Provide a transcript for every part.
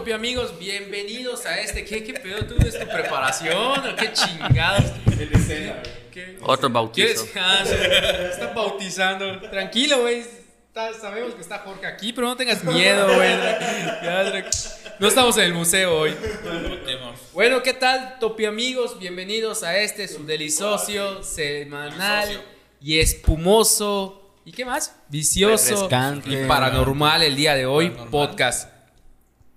¿Qué tal, Topi amigos? Bienvenidos a este. ¿Qué, qué pedo tú de tu preparación? ¿O ¿Qué chingados? El escena, ¿Qué? Otro bautizo. Ah, sí, Está bautizando. Tranquilo, güey. Sabemos que está Jorge aquí, pero no tengas miedo, güey. No estamos en el museo hoy. Bueno, ¿qué tal, Topi amigos? Bienvenidos a este su delicioso, semanal y espumoso. ¿Y qué más? Vicioso y paranormal el día de hoy, podcast.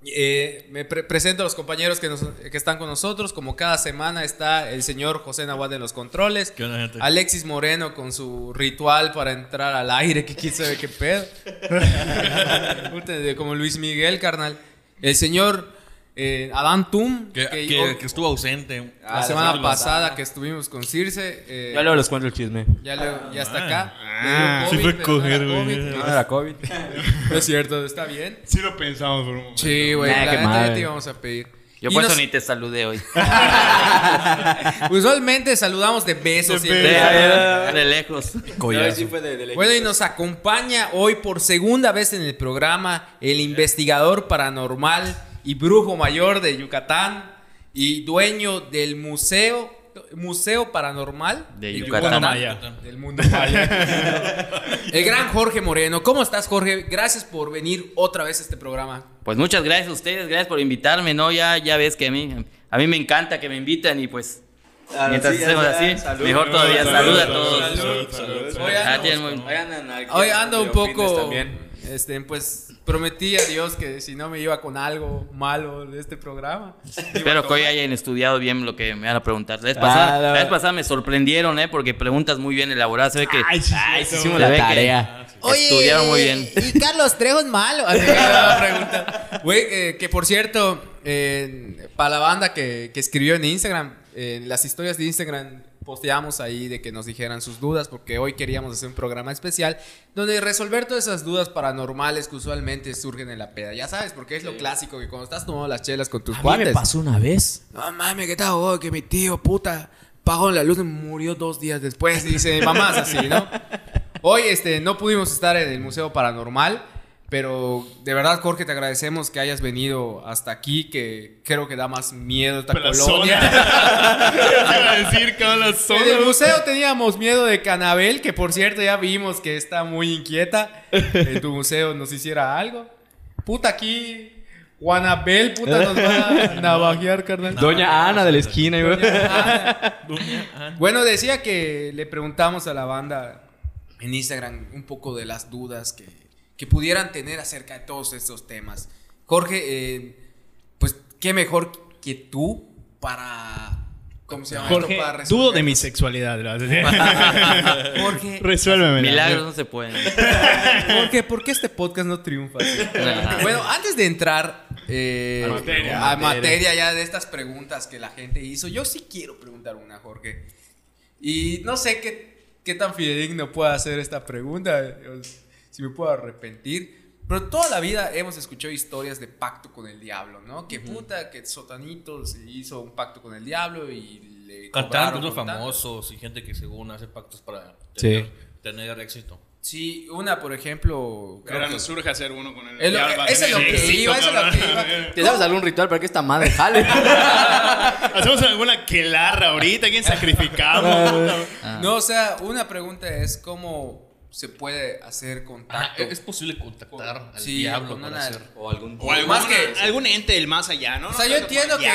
Eh, me pre- presento a los compañeros que, nos- que están con nosotros. Como cada semana está el señor José Nahuatl en los controles. ¿Qué onda, gente? Alexis Moreno con su ritual para entrar al aire, que quién sabe qué pedo. Como Luis Miguel, carnal. El señor eh, Adán Tum, Que, que- que- que estuvo ausente. la Ah, semana pasada que estuvimos con Circe. eh, Ya luego les cuento el chisme. ya, le- ya está acá. Ah, Le dio sí fue pero no era coger, güey. COVID. No era COVID. No es cierto, está bien. Sí lo pensamos por un momento. Sí, güey, Nah, la qué neta ya madre. te íbamos a pedir. Yo Y por eso ni te saludé hoy. Usualmente saludamos de besos. De siempre. De, de lejos. Bueno, y nos acompaña hoy por segunda vez en el programa el investigador paranormal y brujo mayor de Yucatán y dueño del museo Museo Paranormal De Yucatán. Yucatán. Maya. Del mundo maya. el gran Jorge Moreno. ¿Cómo estás, Jorge? Gracias por venir otra vez a este programa. Pues muchas gracias a ustedes, gracias por invitarme, ¿no? Ya, ya ves que a mí, a mí me encanta que me invitan y pues mientras hacemos así, mejor todavía. Salud a todos. Hoy Ah, hoy ando un poco. También. Este, pues prometí a Dios que si no me iba con algo malo de este programa. Espero que hoy hayan estudiado bien lo que me van a preguntar. La vez Ah, pasada, la- la vez pasada me sorprendieron, ¿eh? Porque preguntas muy bien elaboradas. Se ve que Ay, sí, Ay, eso. sí hicimos la que- tarea. estudiaron muy bien. Y Carlos Trejo es malo. Güey, eh, que por cierto, eh, para la banda que, que escribió en Instagram, eh, en las historias de Instagram posteamos ahí de que nos dijeran sus dudas, porque hoy queríamos hacer un programa especial donde resolver todas esas dudas paranormales que usualmente surgen en la peda. Ya sabes, porque es lo clásico que cuando estás tomando las chelas con tus A mí cuates. me pasó una vez. No mames, ¿qué tal, güey? Que mi tío, puta, pagó la luz y murió dos días después. Dice mamás así, ¿no? Hoy este, no pudimos estar en el Museo Paranormal, pero de verdad, Jorge, te agradecemos que hayas venido hasta aquí, que creo que da más miedo esta Pero la colonia. A decir que la zona. En el museo teníamos miedo de Canabel, que por cierto ya vimos que está muy inquieta. En tu museo nos hiciera algo. Puta, aquí Juanabel, puta, nos va a navajear, carnal. Doña Ana de la esquina, güey. Bueno, decía que le preguntamos a la banda en Instagram un poco de las dudas que, que pudieran tener acerca de todos estos temas. Jorge, eh, pues qué mejor que tú para... ¿Cómo se llama Jorge, esto? Para dudo de mi sexualidad. Jorge, Resuélveme. Milagros no se pueden. Jorge, ¿por qué este podcast no triunfa? bueno, antes de entrar eh, A materia. a materia ya de estas preguntas que la gente hizo, yo sí quiero preguntar una, Jorge. Y no sé qué, qué tan fidedigno pueda hacer esta pregunta, si me puedo arrepentir. Pero toda la vida hemos escuchado historias de pacto con el diablo, ¿no? Que puta, que Sotanito se hizo un pacto con el diablo y le Cantantes famosos y gente que según hace pactos para Sí. tener, tener éxito. Sí, una, por ejemplo... creo Ahora que- nos surge hacer uno con el. Es lo- diablo, eso es lo tener que éxito, iba, eso es lo que cabrón. iba. ¿Te sabes algún ritual para que esta madre jale? Hacemos alguna quelarra ahorita. ¿Quién sacrificamos? No, o sea, una pregunta es cómo se puede hacer contacto. ¿Es posible contactar al Sí, diablo con para hacer? O algún... O algún, Más que- algún ente del más allá, ¿no? o sea, No yo entiendo que,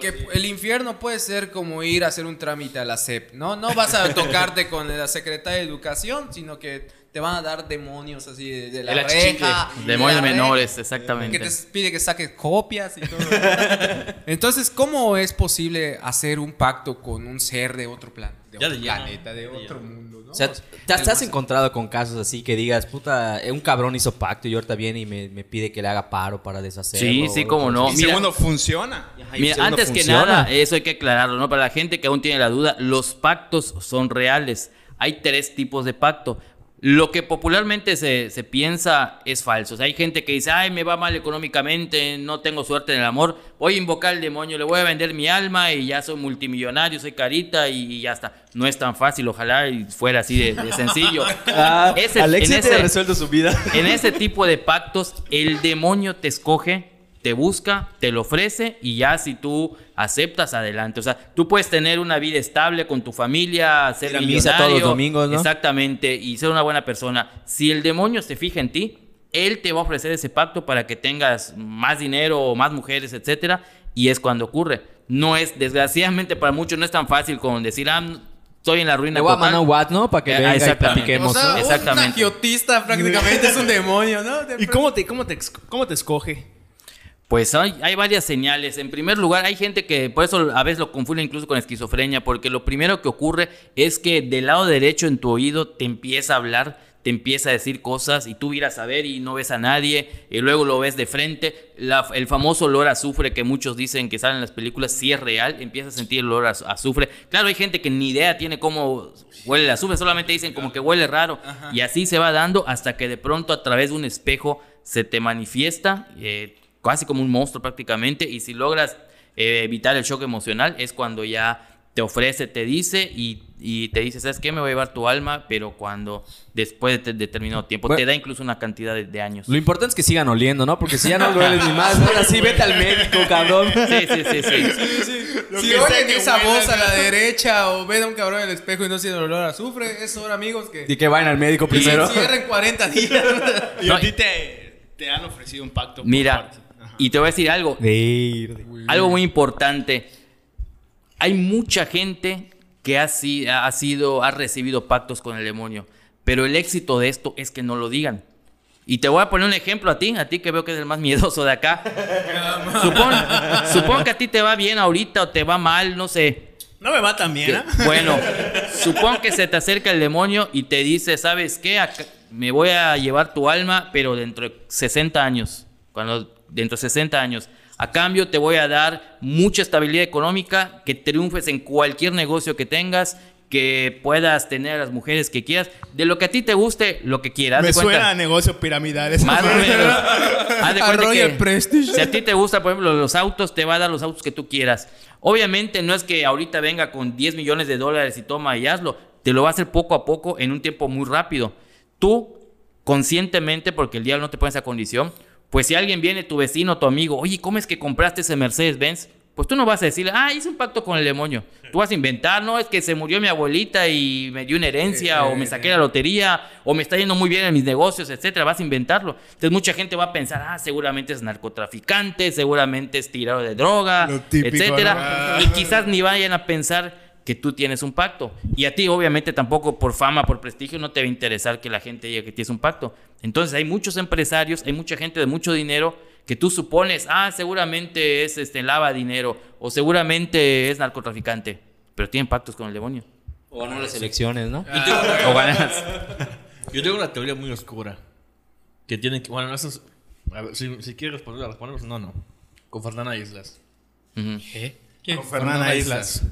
que el infierno puede ser como ir a hacer un trámite a la SEP, ¿no? No vas a tocarte con la secretaria de educación, sino que te van a dar demonios así de, de la achichicle. reja. de Demonios la menores, Que exactamente. te pide que saques copias y todo. Entonces, ¿cómo es posible hacer un pacto con un ser de otro plan? De Ya otro planeta, de otro mundo, ¿no? O sea, ¿te, te has encontrado con casos así que digas, puta, eh, un cabrón hizo pacto y ahorita viene y me, me pide que le haga paro para deshacerlo? Sí, sí, o- cómo no. Y mira- segundo, funciona. Ajá, y Mira, segundo, antes que nada, eso hay que aclararlo, ¿no? Para la gente que aún tiene la duda, los pactos son reales. Hay tres tipos de pacto. Lo que popularmente se, se piensa es falso. O sea, hay gente que dice, ay, me va mal económicamente, no tengo suerte en el amor, voy a invocar al demonio, le voy a vender mi alma y ya soy multimillonario, soy carita y, ya está. No es tan fácil, ojalá fuera así de, de sencillo. Ah, Ese- Alexis en te ha ese- resuelto su vida. En ese tipo de pactos, el demonio te escoge te busca, te lo ofrece y ya si tú aceptas, adelante. O sea, tú puedes tener una vida estable con tu familia, ser a misa millonario, todos los domingos, ¿no? Exactamente, y ser una buena persona. Si el demonio se fija en ti, él te va a ofrecer ese pacto para que tengas más dinero o más mujeres, etcétera, y es cuando ocurre. No es, desgraciadamente para muchos no es tan fácil como decir, ah, estoy en la ruina Le voy a mandar un what, ¿no? Para que Eh, venga y exactamente. platiquemos. O sea, ¿no? Exactamente. un agiotista prácticamente es un demonio, ¿no? ¿Y cómo te, cómo te, cómo te escoge? Pues hay, hay varias señales. En primer lugar, hay gente que por eso a veces lo confunde incluso con esquizofrenia, porque lo primero que ocurre es que del lado derecho en tu oído te empieza a hablar, te empieza a decir cosas y tú miras a ver y no ves a nadie, y luego lo ves de frente. La- el famoso olor a azufre que muchos dicen que sale en las películas, sí es real, empieza a sentir el olor a az- azufre. Claro, hay gente que ni idea tiene cómo huele el azufre, solamente dicen como que huele raro, y así se va dando hasta que de pronto a través de un espejo se te manifiesta. eh, casi como un monstruo prácticamente, y si logras eh, evitar el shock emocional es cuando ya te ofrece, te dice y, y te dice, ¿sabes qué? Me voy a llevar tu alma, pero cuando después de te- determinado tiempo, Bueno. te da incluso una cantidad de, de años. Lo importante es que sigan oliendo, ¿no? Porque si ya no dueles ni más, ahora sí vete al médico, cabrón. Sí, sí, sí, sí. Lo si oyen esa voz a la derecha o ven a un cabrón en el espejo y no sienten olor a azufre, es hora, amigos, que Y que vayan al médico primero. y cierren 40 días. Y No, a ti te, te han ofrecido un pacto. por Mira, parte. Y te voy a decir algo, algo muy importante. Hay mucha gente que ha, si- ha sido, ha recibido pactos con el demonio, pero el éxito de esto es que no lo digan. Y te voy a poner un ejemplo a ti, a ti que veo que eres el más miedoso de acá. Supón, supón que a ti te va bien ahorita o te va mal, no sé. No me va tan bien, ¿ah? bueno, supón que se te acerca el demonio y te dice, ¿sabes qué? Acá- me voy a llevar tu alma, pero dentro de 60 años. Cuando, dentro de 60 años. A cambio te voy a dar mucha estabilidad económica, que triunfes en cualquier negocio que tengas, que puedas tener a las mujeres que quieras, de lo que a ti te guste, lo que quieras. Me de suena a negocios piramidales. más o menos. Haz de A cuenta Royal que Prestige. Si a ti te gusta, por ejemplo, los autos, te va a dar los autos que tú quieras. Obviamente no es que ahorita venga con 10 millones de dólares y toma y hazlo. Te lo va a hacer poco a poco en un tiempo muy rápido. Tú, conscientemente, porque el diablo no te pone esa condición, pues si alguien viene, tu vecino, tu amigo, oye, ¿cómo es que compraste ese Mercedes-Benz? Pues tú no vas a decirle, ah, hice un pacto con el demonio. Tú vas a inventar, no, es que se murió mi abuelita y me dio una herencia, o me saqué la lotería, o me está yendo muy bien en mis negocios, etcétera. Vas a inventarlo. Entonces mucha gente va a pensar, ah, seguramente es narcotraficante, seguramente es tirado de droga, típico, etcétera. ¿no? Y quizás ni vayan a pensar que tú tienes un pacto. Y a ti, obviamente, tampoco por fama, por prestigio, no te va a interesar que la gente diga que tienes un pacto. Entonces, hay muchos empresarios, hay mucha gente de mucho dinero que tú supones, ah, seguramente es este, lava dinero o seguramente es narcotraficante, pero tienen pactos con el demonio. O ganó las elecciones, ¿no? O ganas. Yo tengo una teoría muy oscura. Que tienen que. Bueno, eso es. A ver, si, si quieres responder, respondemos. No, no. Con Fernanda Islas. Ujú. Con Fernanda Islas.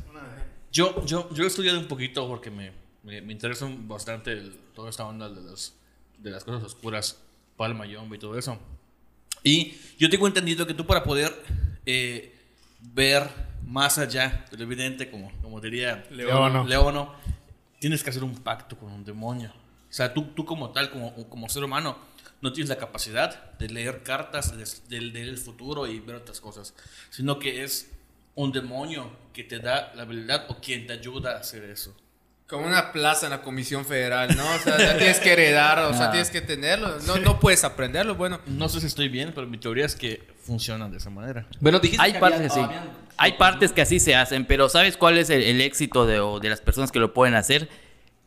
Yo, yo, yo he estudiado un poquito porque me, me, me interesa bastante el- toda esta onda de, los, de las cosas oscuras, palma, yomba y todo eso. Y yo tengo entendido que tú para poder eh, ver más allá de lo evidente, como, como diría Leono. Leono, tienes que hacer un pacto con un demonio. O sea, tú, tú como tal, como, como ser humano, no tienes la capacidad de leer cartas de- del del futuro y ver otras cosas, sino que es un demonio que te da la habilidad o quien te ayuda a hacer eso. Como una plaza en la Comisión Federal, ¿no? O sea, ya tienes que heredar, o sea, tienes que tenerlo. No, no puedes aprenderlo, bueno. No sé si estoy bien, pero mi teoría es que funcionan de esa manera. Bueno, dijiste Hay que partes había- que sí. Hay partes que así se hacen, pero ¿sabes cuál es el, el éxito de, o de las personas que lo pueden hacer?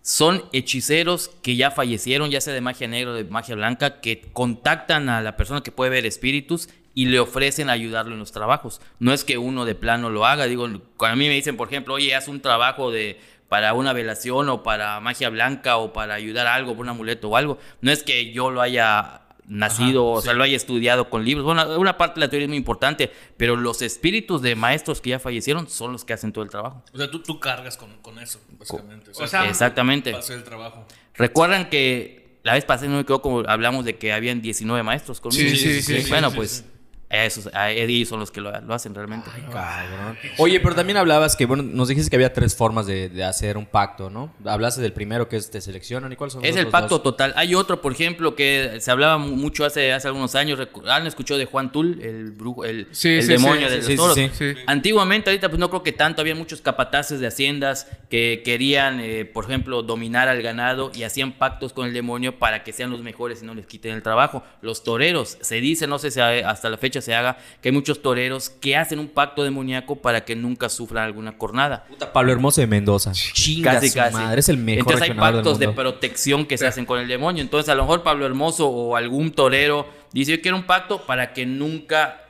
Son hechiceros que ya fallecieron, ya sea de magia negra o de magia blanca, que contactan a la persona que puede ver espíritus y le ofrecen ayudarlo en los trabajos. No es que uno de plano lo haga. Digo, cuando a mí me dicen, por ejemplo, oye, haz un trabajo de para una velación o para magia blanca o para ayudar a algo, por un amuleto o algo. No es que yo lo haya nacido, o sea, lo haya estudiado con libros. Bueno, una parte de la teoría es muy importante, pero los espíritus de maestros que ya fallecieron son los que hacen todo el trabajo. O sea, tú, tú cargas con, con eso, básicamente. O sea, o sea, Exactamente. hacer el trabajo. Recuerdan que la vez pasada no me quedó como hablamos de que habían 19 maestros conmigo. Sí, sí, sí, sí, bueno, sí, pues sí. a esos, a ellos son los que lo, lo hacen realmente. Cabrón. Oye, pero también hablabas que, bueno, nos dijiste que había tres formas de, de hacer un pacto, ¿no? Hablaste del primero que es te seleccionan y cuáles son los Es el pacto dos? total. Hay otro, por ejemplo, que se hablaba mu- mucho hace, hace algunos años. ¿Han escuchado de Juan Tul, el brujo, el, Sí, el sí, demonio sí, de sí, los toros? sí, sí. Antiguamente, ahorita pues no creo que tanto. Había muchos capataces de haciendas que querían, eh, por ejemplo, dominar al ganado y hacían pactos con el demonio para que sean los mejores y no les quiten el trabajo. Los toreros, se dice, no sé si hasta la fecha se haga, que hay muchos toreros que hacen un pacto demoníaco para que nunca sufran alguna cornada. Puta, Pablo Hermoso de Mendoza. Chinga Casi, su casi. madre, es el mejor Entonces hay del pactos de protección que se hacen con el demonio. Entonces a lo mejor Pablo Hermoso o algún torero dice yo quiero un pacto para que nunca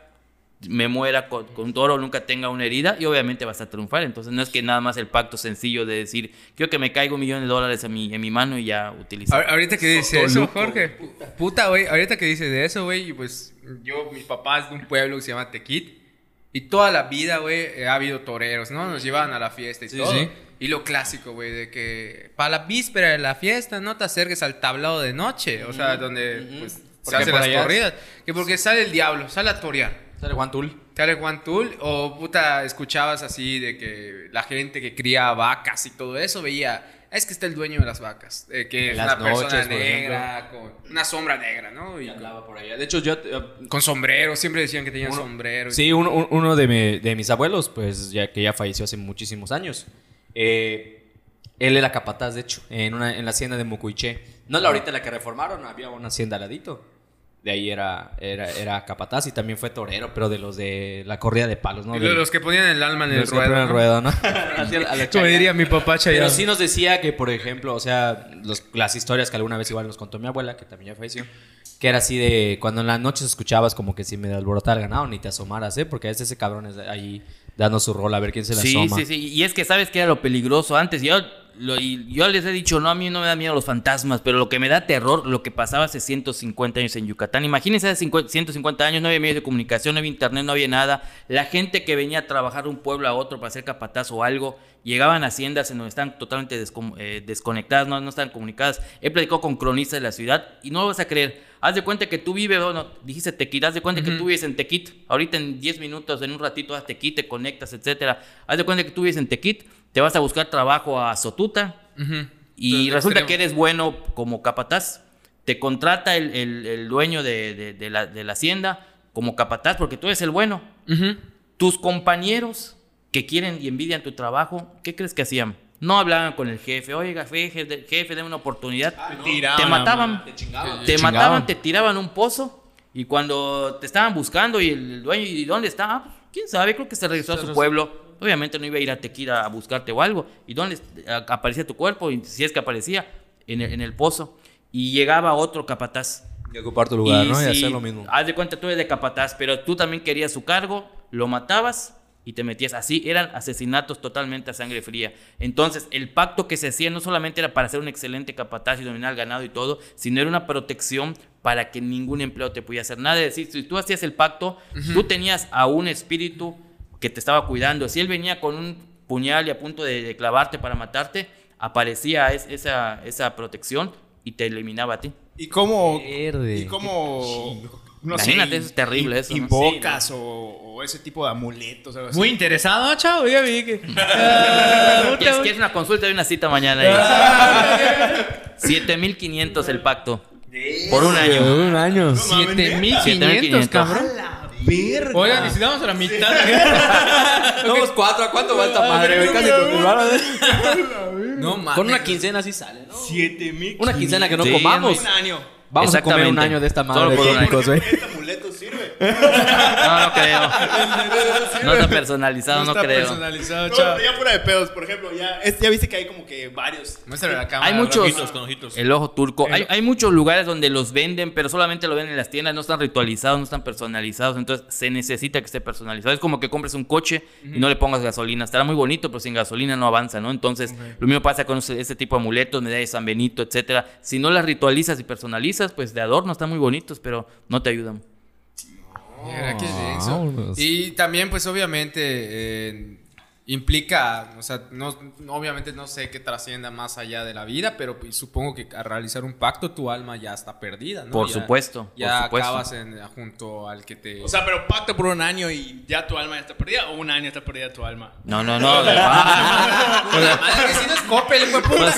me muera con, con un toro, nunca tenga una herida y obviamente vas a triunfar. Entonces no es que nada más el pacto sencillo de decir quiero que me caiga un millón de dólares en mi, en mi mano y ya utilizar. Ahor- Ahorita que dice eso, Jorge. Puta, güey. Ahorita que dice de eso, güey. Pues yo, mis papás de un pueblo que se llama Tequit. Y toda la vida, güey, eh, ha habido toreros, ¿no? Nos llevaban a la fiesta y todo. sí. Y lo clásico, güey, de que para la víspera de la fiesta no te acerques al tablado de noche. O sea, donde pues, se hacen las allá corridas. Que porque sale el diablo, sale a torear. Sale Juan Tul. Sale Juan Tul, o puta, escuchabas así de que la gente que cría vacas y todo eso veía, es que está el dueño de las vacas, eh, que En es una persona noches, negra, con una sombra negra, ¿no? Y Hablaba por allá. De hecho, yo... eh, con sombrero, siempre decían que tenía sombrero. y- Sí, uno, un- uno de, mi- de mis abuelos, pues ya que ya falleció hace muchísimos años. eh, él era capataz, de hecho, en, una, en la hacienda de Mucuiché. No la ahorita la que reformaron, había una hacienda al ladito. De ahí era, era, era capataz y también fue torero, pero de los de la corrida de palos, ¿no? De- los que ponían el alma en el los que ruedo. el ¿no? ruedo, ¿no? Como diría mi papá Pero Chayanne. sí nos decía que, por ejemplo, o sea, los- las historias que alguna vez igual nos contó mi abuela, que también ya falleció, que era así de cuando en las noches escuchabas como que si me alborotaba el ganado, ni te asomaras, ¿eh? Porque a veces ese cabrón es ahí dando su rol a ver quién se la Sí, asoma. sí, sí. Y es que sabes que era lo peligroso antes. Yo, lo- yo les he dicho, no, a mí no me da miedo los fantasmas, pero lo que me da terror, lo que pasaba hace 150 años en Yucatán. Imagínense hace 50 150 años, no había medios de comunicación, no había internet, no había nada. La gente que venía a trabajar de un pueblo a otro para hacer capataz o algo, llegaban a haciendas en donde están totalmente eh, desconectadas, no, no están comunicadas. He platicado con cronistas de la ciudad y no lo vas a creer. Haz de cuenta que tú vives, bueno, dijiste Tequit, haz de cuenta que tú vives en Tequit. Ahorita en 10 minutos, en un ratito, a Tequit, te conectas, etcétera. Haz de cuenta que tú vives en Tequit, te vas a buscar trabajo a Sotuta y resulta que eres bueno como capataz. Te contrata el, el- el dueño de, de- de la, de la hacienda como capataz porque tú eres el bueno. Tus compañeros que quieren y envidian tu trabajo, ¿qué crees que hacían? No hablaban con el jefe, oiga, jefe, de- jefe, dame una oportunidad. tiraban te mataban, mano. te, chingaban. mataban, te tiraban un pozo y cuando te estaban buscando y el dueño, ¿y dónde está? Ah, pues, ¿Quién sabe? Creo que se regresó a su pueblo. Obviamente no iba a ir a Tequila a buscarte o algo. ¿Y dónde aparecía tu cuerpo? Y si es que aparecía, en el, en el pozo. Y llegaba otro capataz. Y ocupar tu lugar, ¿no? Y si- hacer lo mismo. Haz de cuenta, tú eres de capataz, pero tú también querías su cargo, lo matabas y te metías. Así eran asesinatos totalmente a sangre fría. Entonces, el pacto que se hacía no solamente era para ser un excelente capataz y dominar el ganado y todo, sino era una protección para que ningún empleado te pudiera hacer nada. Es decir, si tú hacías el pacto, tú tenías a un espíritu que te estaba cuidando. Si él venía con un puñal y a punto de, de clavarte para matarte, aparecía es- esa, esa protección y te eliminaba a ti. ¿Y cómo? Verde. ¿Y cómo? No Imagínate, sé, eso es terrible, eso, ¿no? Invocas o, o ese tipo de amuletos. Algo así. Muy interesado, ¿no, chavo. Ya vi que. ¿Quieres, quieres una consulta y una cita mañana? ahí? 7500 el pacto. Por un año. un año. 7500, 7500. cabrón. Oigan, y si damos a la mitad. Somos cuatro. ¿A cuánto va esta madre? Casi con ¿eh? no mames. Con una quincena así sale, ¿no? Siete mil. Una quincena que no Sí, comamos. Un año. Vamos a comer un año de esta madre. tópicos, güey. Este amuleto sirve. No, no creo. No está personalizado, no, está creo. personalizado, chavo. ya fuera de pedos, por ejemplo, ya, es- ya viste que hay como que varios. Muéstrale la cámara. Hay muchos. Ojitos, con ojitos. El ojo turco. Hay, hay muchos lugares donde los venden, pero solamente lo venden en las tiendas, no están ritualizados, no están personalizados. Entonces se necesita que esté personalizado. Es como que compres un coche y no le pongas gasolina. Estará muy bonito, pero sin gasolina no avanza, ¿no? Entonces, lo mismo pasa con ese, ese tipo de amuletos, medallas de San Benito, etcétera. Si no las ritualizas y personalizas, pues de adorno están muy bonitos, pero no te ayudan. Mira, qué. Y también, pues obviamente, eh, implica, o sea, no, no- obviamente no sé qué trascienda más allá de la vida, pero pues, supongo que al realizar un pacto tu alma ya está perdida, ¿no? Por Ya- supuesto, por Ya supuesto. acabas en- junto al que te... O sea, pero pacto por un año y ya tu alma ya está perdida o un año está perdida tu alma. No, no, no. Con la madre que si no es Coppel, güey, puta.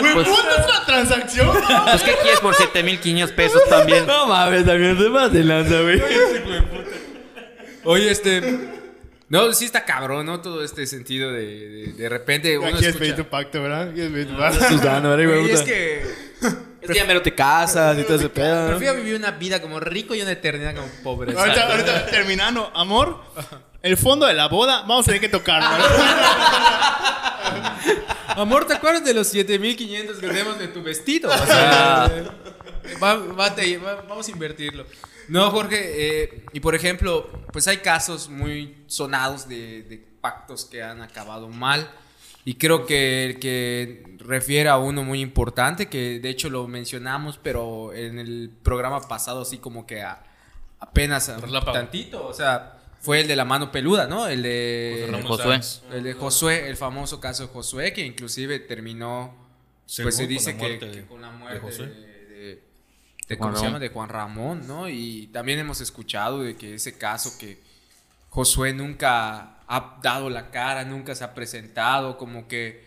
Güey, Pues- puta, es una transacción. Pues, ¿qué quieres por 7500 pesos también? No mames, también te vas de lanza, güey. Oye, este... No, sí está cabrón, ¿no? Todo este sentido de, de, de repente uno Quieres pedir escucha... tu pacto, ¿verdad? Quieres pedir tu pacto. Susana, ¿verdad, güey? Güey, es que Es que ya mero te casas y todo ese pedo. ¿no? prefiero vivir una vida como rico y una eternidad como pobre. Ahorita, ahorita terminando, amor, el fondo de la boda, vamos a tener que tocarlo. Amor, ¿te acuerdas de los 7500 que tenemos de tu vestido? O sea, va- va- te- va- vamos a invertirlo. No, Jorge, eh, y por ejemplo, pues hay casos muy sonados de, de pactos que han acabado mal. Y creo que el que refiere a uno muy importante, que de hecho lo mencionamos, pero en el programa pasado, así como que a- apenas a- tantito, o sea, fue el de la mano peluda, ¿no? El de José Josué. El de Josué, el famoso caso de Josué, que inclusive terminó, Según pues se con dice la que, con la muerte de, Josué. de- de- Juan ¿cómo se Ramón. llama? De Juan Ramón, ¿no? Y también hemos escuchado de que ese caso que Josué nunca ha dado la cara, nunca se ha presentado, como que...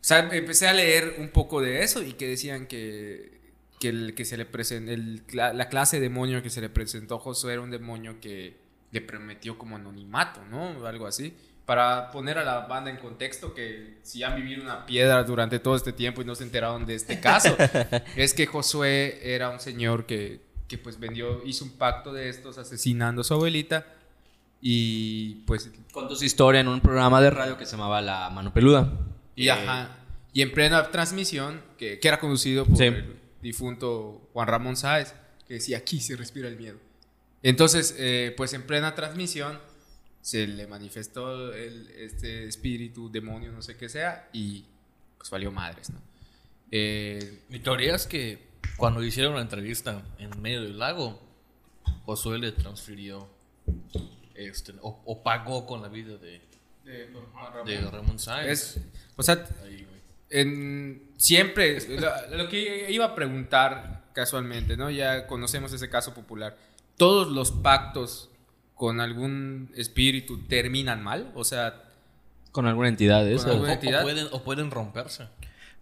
O sea, empecé a leer un poco de eso y que decían que, que, el, que se le presen- el cla- la clase de demonio que se le presentó a Josué era un demonio que le prometió como anonimato, ¿no? Algo así. Para poner a la banda en contexto que si han vivido una piedra durante todo este tiempo y no se enteraron de este caso, es que Josué era un señor que, que pues vendió, hizo un pacto de estos asesinando a su abuelita y pues Contó su historia en un programa de radio que se llamaba La Mano Peluda. Y, Eh, ajá, y en plena transmisión, que, que era conducido por Sí. el difunto Juan Ramón Sáez, que decía, aquí se respira el miedo. Entonces, eh, pues en plena transmisión se le manifestó el- este espíritu, demonio, no sé qué sea, y pues valió madres, ¿no? Eh, Mi teoría es que cuando hicieron la entrevista en medio del lago, Josué le transfirió este, o, o pagó con la vida de, de Ramón Sáenz. es, o sea, Ahí, en, siempre, lo, lo que iba a preguntar casualmente, ¿no? Ya conocemos ese caso popular. ¿Todos los pactos con algún espíritu terminan mal? O sea, Con alguna entidad eso. O, alguna o entidad. pueden, o pueden romperse.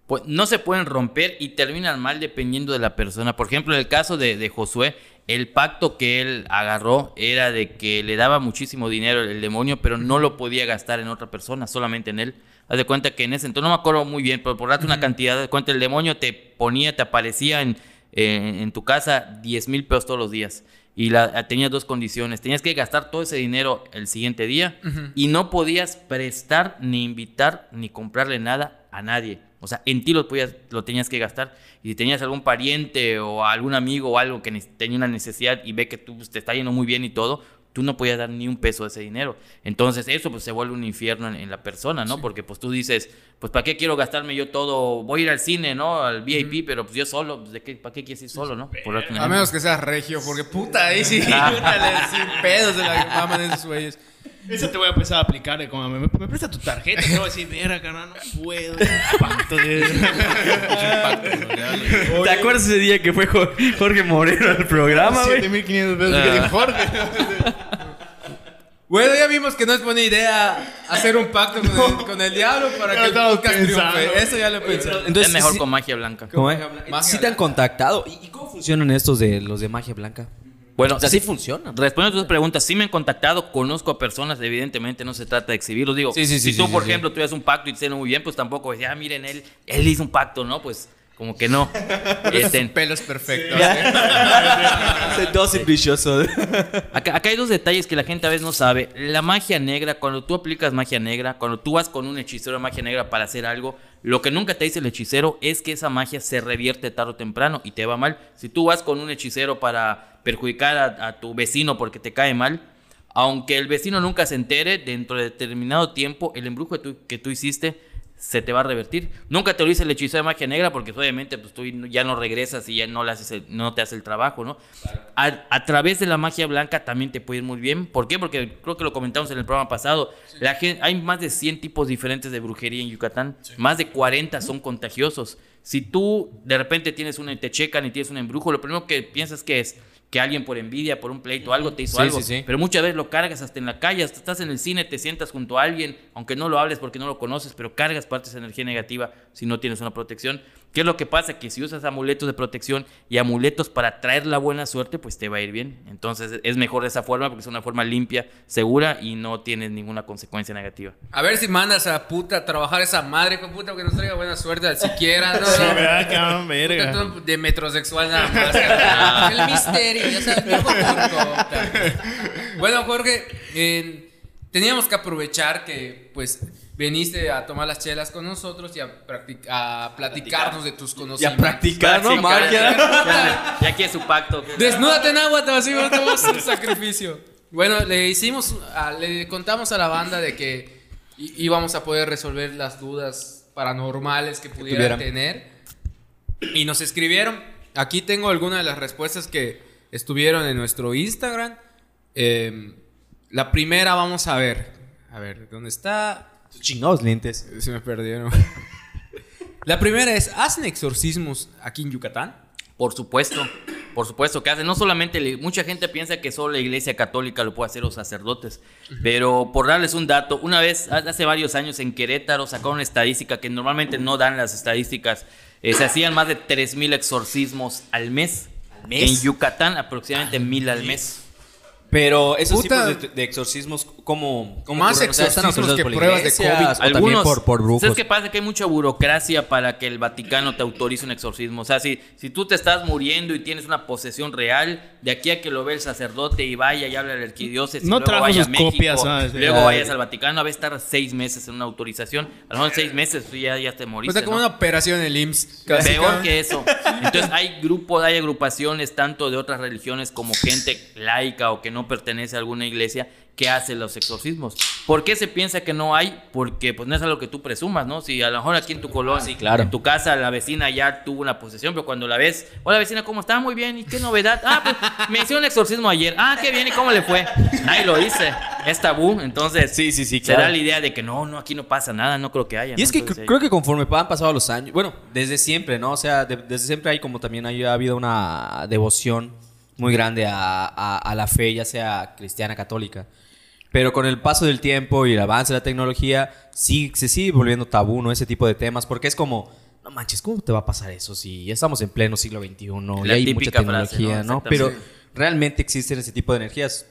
Pues no se pueden romper y terminan mal dependiendo de la persona. Por ejemplo, en el caso de, de Josué, el pacto que él agarró era de que le daba muchísimo dinero el demonio, pero no lo podía gastar en otra persona, solamente en él. Haz de cuenta que en ese entonces, no me acuerdo muy bien, pero por darte una cantidad de cuenta, el demonio te ponía, te aparecía en, en- en tu casa 10 mil pesos todos los días. Y la, tenías dos condiciones. Tenías que gastar todo ese dinero el siguiente día y no podías prestar, ni invitar, ni comprarle nada a nadie. O sea, en ti lo, podías, lo tenías que gastar. Y si tenías algún pariente o algún amigo o algo que tenía una necesidad y ve que tú pues, te está yendo muy bien y todo, tú no podías dar ni un peso de ese dinero. Entonces eso pues se vuelve un infierno en, en la persona, ¿no? Porque pues tú dices, pues ¿para qué quiero gastarme yo todo? Voy a ir al cine, ¿no? Al VIP, pero pues yo solo, pues, ¿de qué, ¿para qué quieres ir solo, no? Por a menos que seas regio, porque puta, ahí sí, dale, sin pedos de la fama de esos güeyes. Eso te voy a empezar a aplicar. de Como me, me presta tu tarjeta. Te voy a decir, mira, carnal, no puedo. es un pacto de- ¿Te acuerdas ese día que fue Jo- Jorge Moreno al programa, güey? 7500 pesos que dijo Jorge. Bueno, ya vimos que no es buena idea hacer un pacto con, el, con el diablo para que el podcast pensando. triunfe. Eso ya lo he pensado. es mejor sí- con magia blanca. ¿Cómo es? Magia ¿Sí te han blanca. contactado? ¿Y, y cómo funcionan estos de los de magia blanca? Bueno, O sea, sí funcionan. Respondiendo a tus preguntas, sí me han contactado, conozco a personas, evidentemente no se trata de exhibirlos. Digo, Sí, sí, sí, si tú, sí, por sí, ejemplo, tuvieras un pacto y te hicieron muy bien, pues tampoco decía, ah, miren, él, él hizo un pacto, ¿no? Pues como que no. Este, Pelos perfectos. Dos brilloso. acá, acá hay dos detalles que la gente a veces no sabe. La magia negra, cuando tú aplicas magia negra, cuando tú vas con un hechicero de magia negra para hacer algo, lo que nunca te dice el hechicero es que esa magia se revierte tarde o temprano y te va mal. Si tú vas con un hechicero para perjudicar a, a tu vecino porque te cae mal, aunque el vecino nunca se entere, dentro de determinado tiempo, el embrujo que tú, que tú hiciste se te va a revertir. Nunca te lo dice el hechizo de magia negra porque obviamente pues, tú ya no regresas y ya no, le haces el- no te hace el trabajo, ¿no? A, a través de la magia blanca también te puede ir muy bien. ¿Por qué? Porque creo que lo comentamos en el programa pasado. La hay más de 100 tipos diferentes de brujería en Yucatán. Más de 40 son contagiosos. Si tú de repente tienes una te checan y tienes un embrujo, lo primero que piensas que es que alguien por envidia, por un pleito, algo te hizo Sí, algo. sí, sí. Pero muchas veces lo cargas hasta en la calle, hasta estás en el cine, te sientas junto a alguien, aunque no lo hables porque no lo conoces, pero cargas parte de esa energía negativa si no tienes una protección. ¿Qué es lo que pasa? Que si usas amuletos de protección y amuletos para traer la buena suerte, pues te va a ir bien. Entonces es mejor de esa forma porque es una forma limpia, segura y no tienes ninguna consecuencia negativa. A ver si mandas a puta a trabajar esa madre, de puta, que nos traiga buena suerte al siquiera, ¿no? Sí, ¿verdad, cabrón? Verga. De metrosexual nada más. El misterio, ya sabes. Bueno, Jorge, eh, teníamos que aprovechar que, pues, viniste a tomar las chelas con nosotros y a, practic- a platicarnos de tus Y a conocimientos. practicar, ¿no? Practicar. Magia. Ya, ya que es su pacto. Desnúdate en agua, te vas a ir a hacer un sacrificio. Bueno, le hicimos, a- le contamos a la banda de que íbamos a poder resolver las dudas paranormales que pudieran tuvieran. tener. Y nos escribieron. Aquí tengo algunas de las respuestas que estuvieron en nuestro Instagram. Eh, la primera vamos a ver. A ver, ¿dónde está? Chingados lentes. Se me perdieron. la primera es, ¿hacen exorcismos aquí en Yucatán? Por supuesto, por supuesto que hace. No solamente, mucha gente piensa que solo la iglesia católica lo puede hacer los sacerdotes, pero por darles un dato, una vez, ha- hace varios años en Querétaro sacaron una estadística que normalmente no dan las estadísticas, eh, se hacían más de 3.000 exorcismos al mes. mes? En Yucatán aproximadamente mil al mes. Pero esos Puta. tipos de, de exorcismos, ¿cómo, cómo Más? O sea, ¿están exorcismos autorizados que pruebas de COVID. O también por, por brujos. ¿Sabes qué pasa? Que hay mucha burocracia para que el Vaticano te autorice un exorcismo. O sea, si, si tú te estás muriendo y tienes una posesión real, de aquí a que lo ve el sacerdote y vaya y habla al arquidiócesis, No luego vaya a México, copias, ¿sabes? luego Ay. vayas al Vaticano, a veces estar seis meses en una autorización. A lo mejor seis meses tú ya, ya te moriste. Pues como ¿no? una operación en el IMSS. casi, Peor cabrón. que eso. Entonces hay grupos, hay agrupaciones tanto de otras religiones como gente laica o que no pertenece a alguna iglesia que hace los exorcismos. ¿Por qué se piensa que no hay? Porque pues no es algo que tú presumas, ¿no? Si a lo mejor aquí en tu colonia, sí, claro. en tu casa la vecina ya tuvo una posesión, pero cuando la ves, hola vecina, ¿cómo está? Muy bien, ¿y qué novedad? Ah, pues me hicieron un exorcismo ayer. Ah, qué bien, ¿y cómo le fue? Nadie lo dice. Es tabú, entonces Sí, sí, sí, se claro. da la idea de que no, no, aquí no pasa nada, no creo que haya. Y ¿no? es que Entonces, creo que conforme han pasado los años, bueno, desde siempre, ¿no? O sea, de- desde siempre hay como también hay, ha habido una devoción muy grande a, a- a la fe, ya sea cristiana, católica. Pero con el paso del tiempo y el avance de la tecnología, sí se sigue volviendo tabú, ¿no? Ese tipo de temas, porque es como, no manches, ¿cómo te va a pasar eso si ya estamos en pleno siglo XXI y hay mucha frase, tecnología, ¿no? ¿no? Pero realmente existen ese tipo de energías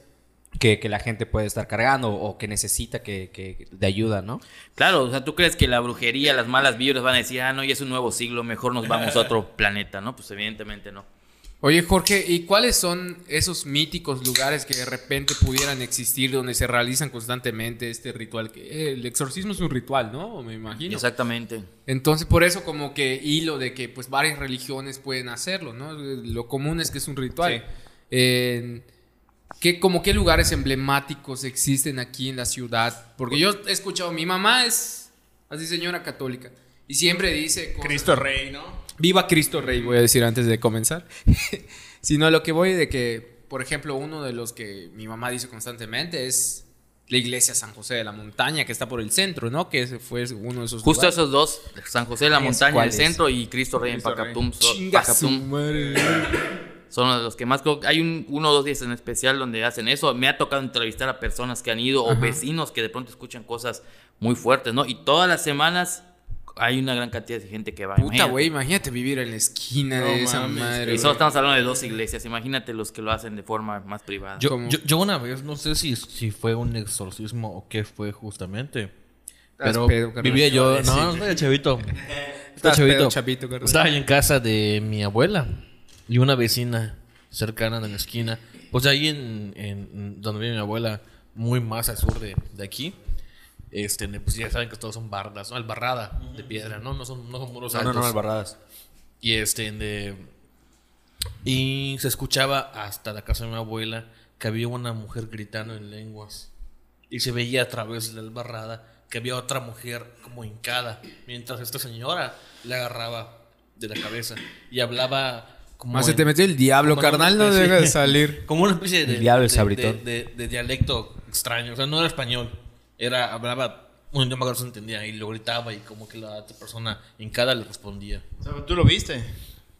que, que la gente puede estar cargando o que necesita que, que- de ayuda, ¿no? Claro, o sea, ¿tú crees que la brujería, las malas vibras van a decir, ah, no, ya es un nuevo siglo, mejor nos vamos a otro planeta, ¿no? Pues evidentemente no. Oye, Jorge, ¿y cuáles son esos míticos lugares que de repente pudieran existir donde se realizan constantemente este ritual? Que el exorcismo es un ritual, ¿no? Me imagino. Exactamente. Entonces, por eso como que hilo de que pues varias religiones pueden hacerlo, ¿no? Lo común es que es un ritual. Sí. Eh, ¿qué, como qué lugares emblemáticos existen aquí en la ciudad? Porque yo he escuchado, mi mamá es así señora católica y siempre dice... cosas- Cristo Rey, ¿no? Viva Cristo Rey, voy a decir antes de comenzar. Sino lo que voy de que, por ejemplo, uno de los que mi mamá dice constantemente es la iglesia San José de la Montaña, que está por el centro, ¿no? Que ese fue uno de esos Justo lugares. esos dos, San José de la ¿Es Montaña en el es? centro y Cristo Rey en Cristo Rey. Pacatum. Pacatum. Son de los que más. Hay un, uno o dos días en especial donde hacen eso. Me ha tocado entrevistar a personas que han ido o vecinos que de pronto escuchan cosas muy fuertes, ¿no? Y todas las semanas hay una gran cantidad de gente que va. Puta, güey, imagínate vivir en la esquina No de esa mames. madre. Y solo estamos hablando de dos iglesias. Imagínate los que lo hacen de forma más privada. Yo, Como- yo, yo una vez, no sé si, si fue un exorcismo o qué fue justamente. Pero pedo, vivía yo, no, no, chavito. Estás Estaba chavito. chavito. Estaba yo en casa de mi abuela y una vecina cercana de la esquina. Pues ahí en, en donde vive mi abuela, muy más al sur de, de aquí. Este, pues ya saben que todos son bardas, ¿no? Albarrada de piedra, ¿no? No son, no son muros No, no, altos. no, albarradas. Y este, de- y se escuchaba hasta la casa de mi abuela que había una mujer gritando en lenguas. Y se veía a través de la barrada que había otra mujer como hincada, mientras esta señora le agarraba de la cabeza y hablaba como... Más se en- te metió el diablo, carnal, no deja de salir. Como una especie de, El diablo de- sabritón. de, de- de dialecto extraño. O sea, no era español. Era, hablaba un idioma que no se entendía y lo gritaba y como que la otra persona hincada le respondía. O sea, ¿Tú lo viste?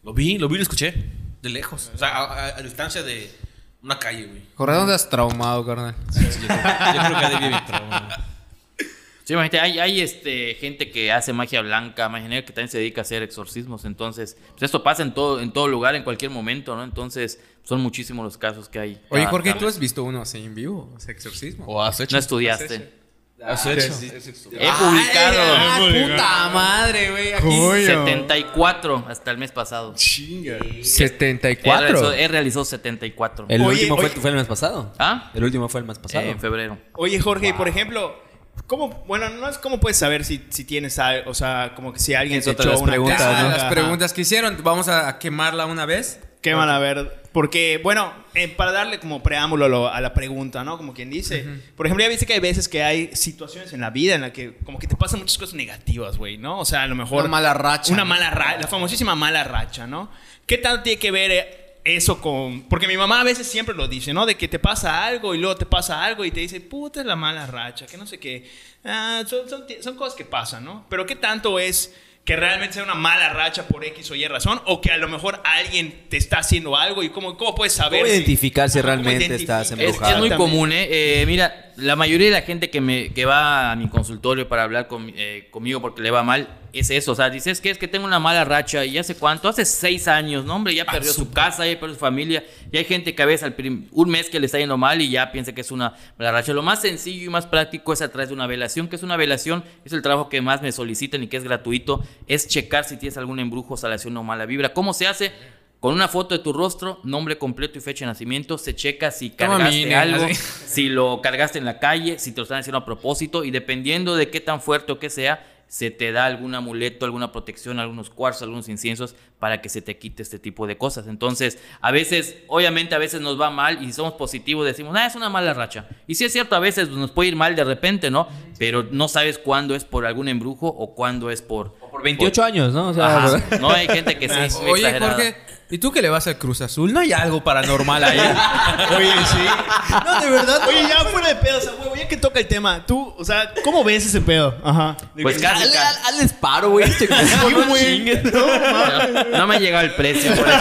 Lo vi, lo vi y lo escuché. De lejos. O sea, a, a- a distancia de una calle, güey. Jorge, ¿dónde has traumado, carnal? Sí, yo, creo, yo creo que vivir trauma. Sí, imagínate, hay, hay este, gente que hace magia blanca, magia negra, que también se dedica a hacer exorcismos. Entonces, pues esto pasa en todo, en todo lugar, en cualquier momento, ¿no? Entonces, son muchísimos los casos que hay. Oye, cada- Jorge, cada- ¿tú has visto uno así en vivo? Ese exorcismo. ¿O has hecho? No estudiaste. ¿Has hecho? He publicado ¡Ah, puta madre, güey! Aquí. Coño. 74 hasta el mes pasado. Chinga. He realizado, 74. he realizado 74. El Oye, último oye. Fue, fue el mes pasado. ¿Ah? El último fue el mes pasado. Eh, en febrero. Oye, Jorge, por ejemplo, ¿cómo, bueno, no es cómo puedes saber si, si tienes algo, o sea, como que si alguien te echó las una preguntas, las preguntas que hicieron, vamos a a quemarla una vez. ¿Qué van a ver? Porque, bueno, eh, para darle como preámbulo a, lo- a la pregunta, ¿no? Como quien dice. Por ejemplo, ya viste que hay veces que hay situaciones en la vida en la que como que te pasan muchas cosas negativas, güey, ¿no? O sea, a lo mejor... Una mala racha. Una mala racha, la famosísima mala racha, ¿no? ¿Qué tanto tiene que ver eh, eso con...? Porque mi mamá a veces siempre lo dice, ¿no? De que te pasa algo y luego te pasa algo y te dice, puta, es la mala racha, que no sé qué. Ah, son, son, son cosas que pasan, ¿no? Pero ¿qué tanto es que realmente sea una mala racha por X o Y razón? O que a lo mejor alguien te está haciendo algo y cómo, cómo puedes saber ¿Cómo si- identificar si Ajá, ¿cómo realmente estás Es, embrujado? es muy común, ¿eh? Eh, Mira, la mayoría de la gente que, me, que va a mi consultorio para hablar con- eh, conmigo porque le va mal, es eso. O sea, dices que es que tengo una mala racha y hace cuánto, hace seis años, ¿no? Hombre, ya perdió su casa, ya perdió su familia. Y hay gente que a veces al prim- un mes que le está yendo mal y ya piensa que es una mala racha. Lo más sencillo y más práctico es a través de una velación, que es una velación, es el trabajo que más me solicitan y que es gratuito, es checar si tienes algún embrujo, salación o mala vibra. ¿Cómo se hace? Con una foto de tu rostro, nombre completo y fecha de nacimiento, se checa si cargaste mine, algo, así. si lo cargaste en la calle, si te lo están haciendo a propósito y dependiendo de qué tan fuerte o qué sea, se te da algún amuleto, alguna protección, algunos cuarzos, algunos inciensos para que se te quite este tipo de cosas. Entonces, a veces, obviamente a veces nos va mal y si somos positivos decimos, ah, es una mala racha. Y sí es cierto, a veces nos puede ir mal de repente, ¿no? Pero no sabes cuándo es por algún embrujo o cuándo es por... Por 28 años, ¿no? O sea. No hay gente que sí. Oye, exagerada. Jorge, ¿y tú que le vas al Cruz Azul? ¿No hay algo paranormal ahí? Oye, sí. No, de verdad. Oye, ya fuera de pedo, o sea, huevo, ya que toca el tema, tú, o sea, ¿cómo ves ese pedo? Ajá. Pues casi, hazle disparo, güey. Este Sí, güey. No, no me ha llegado el precio. por eso.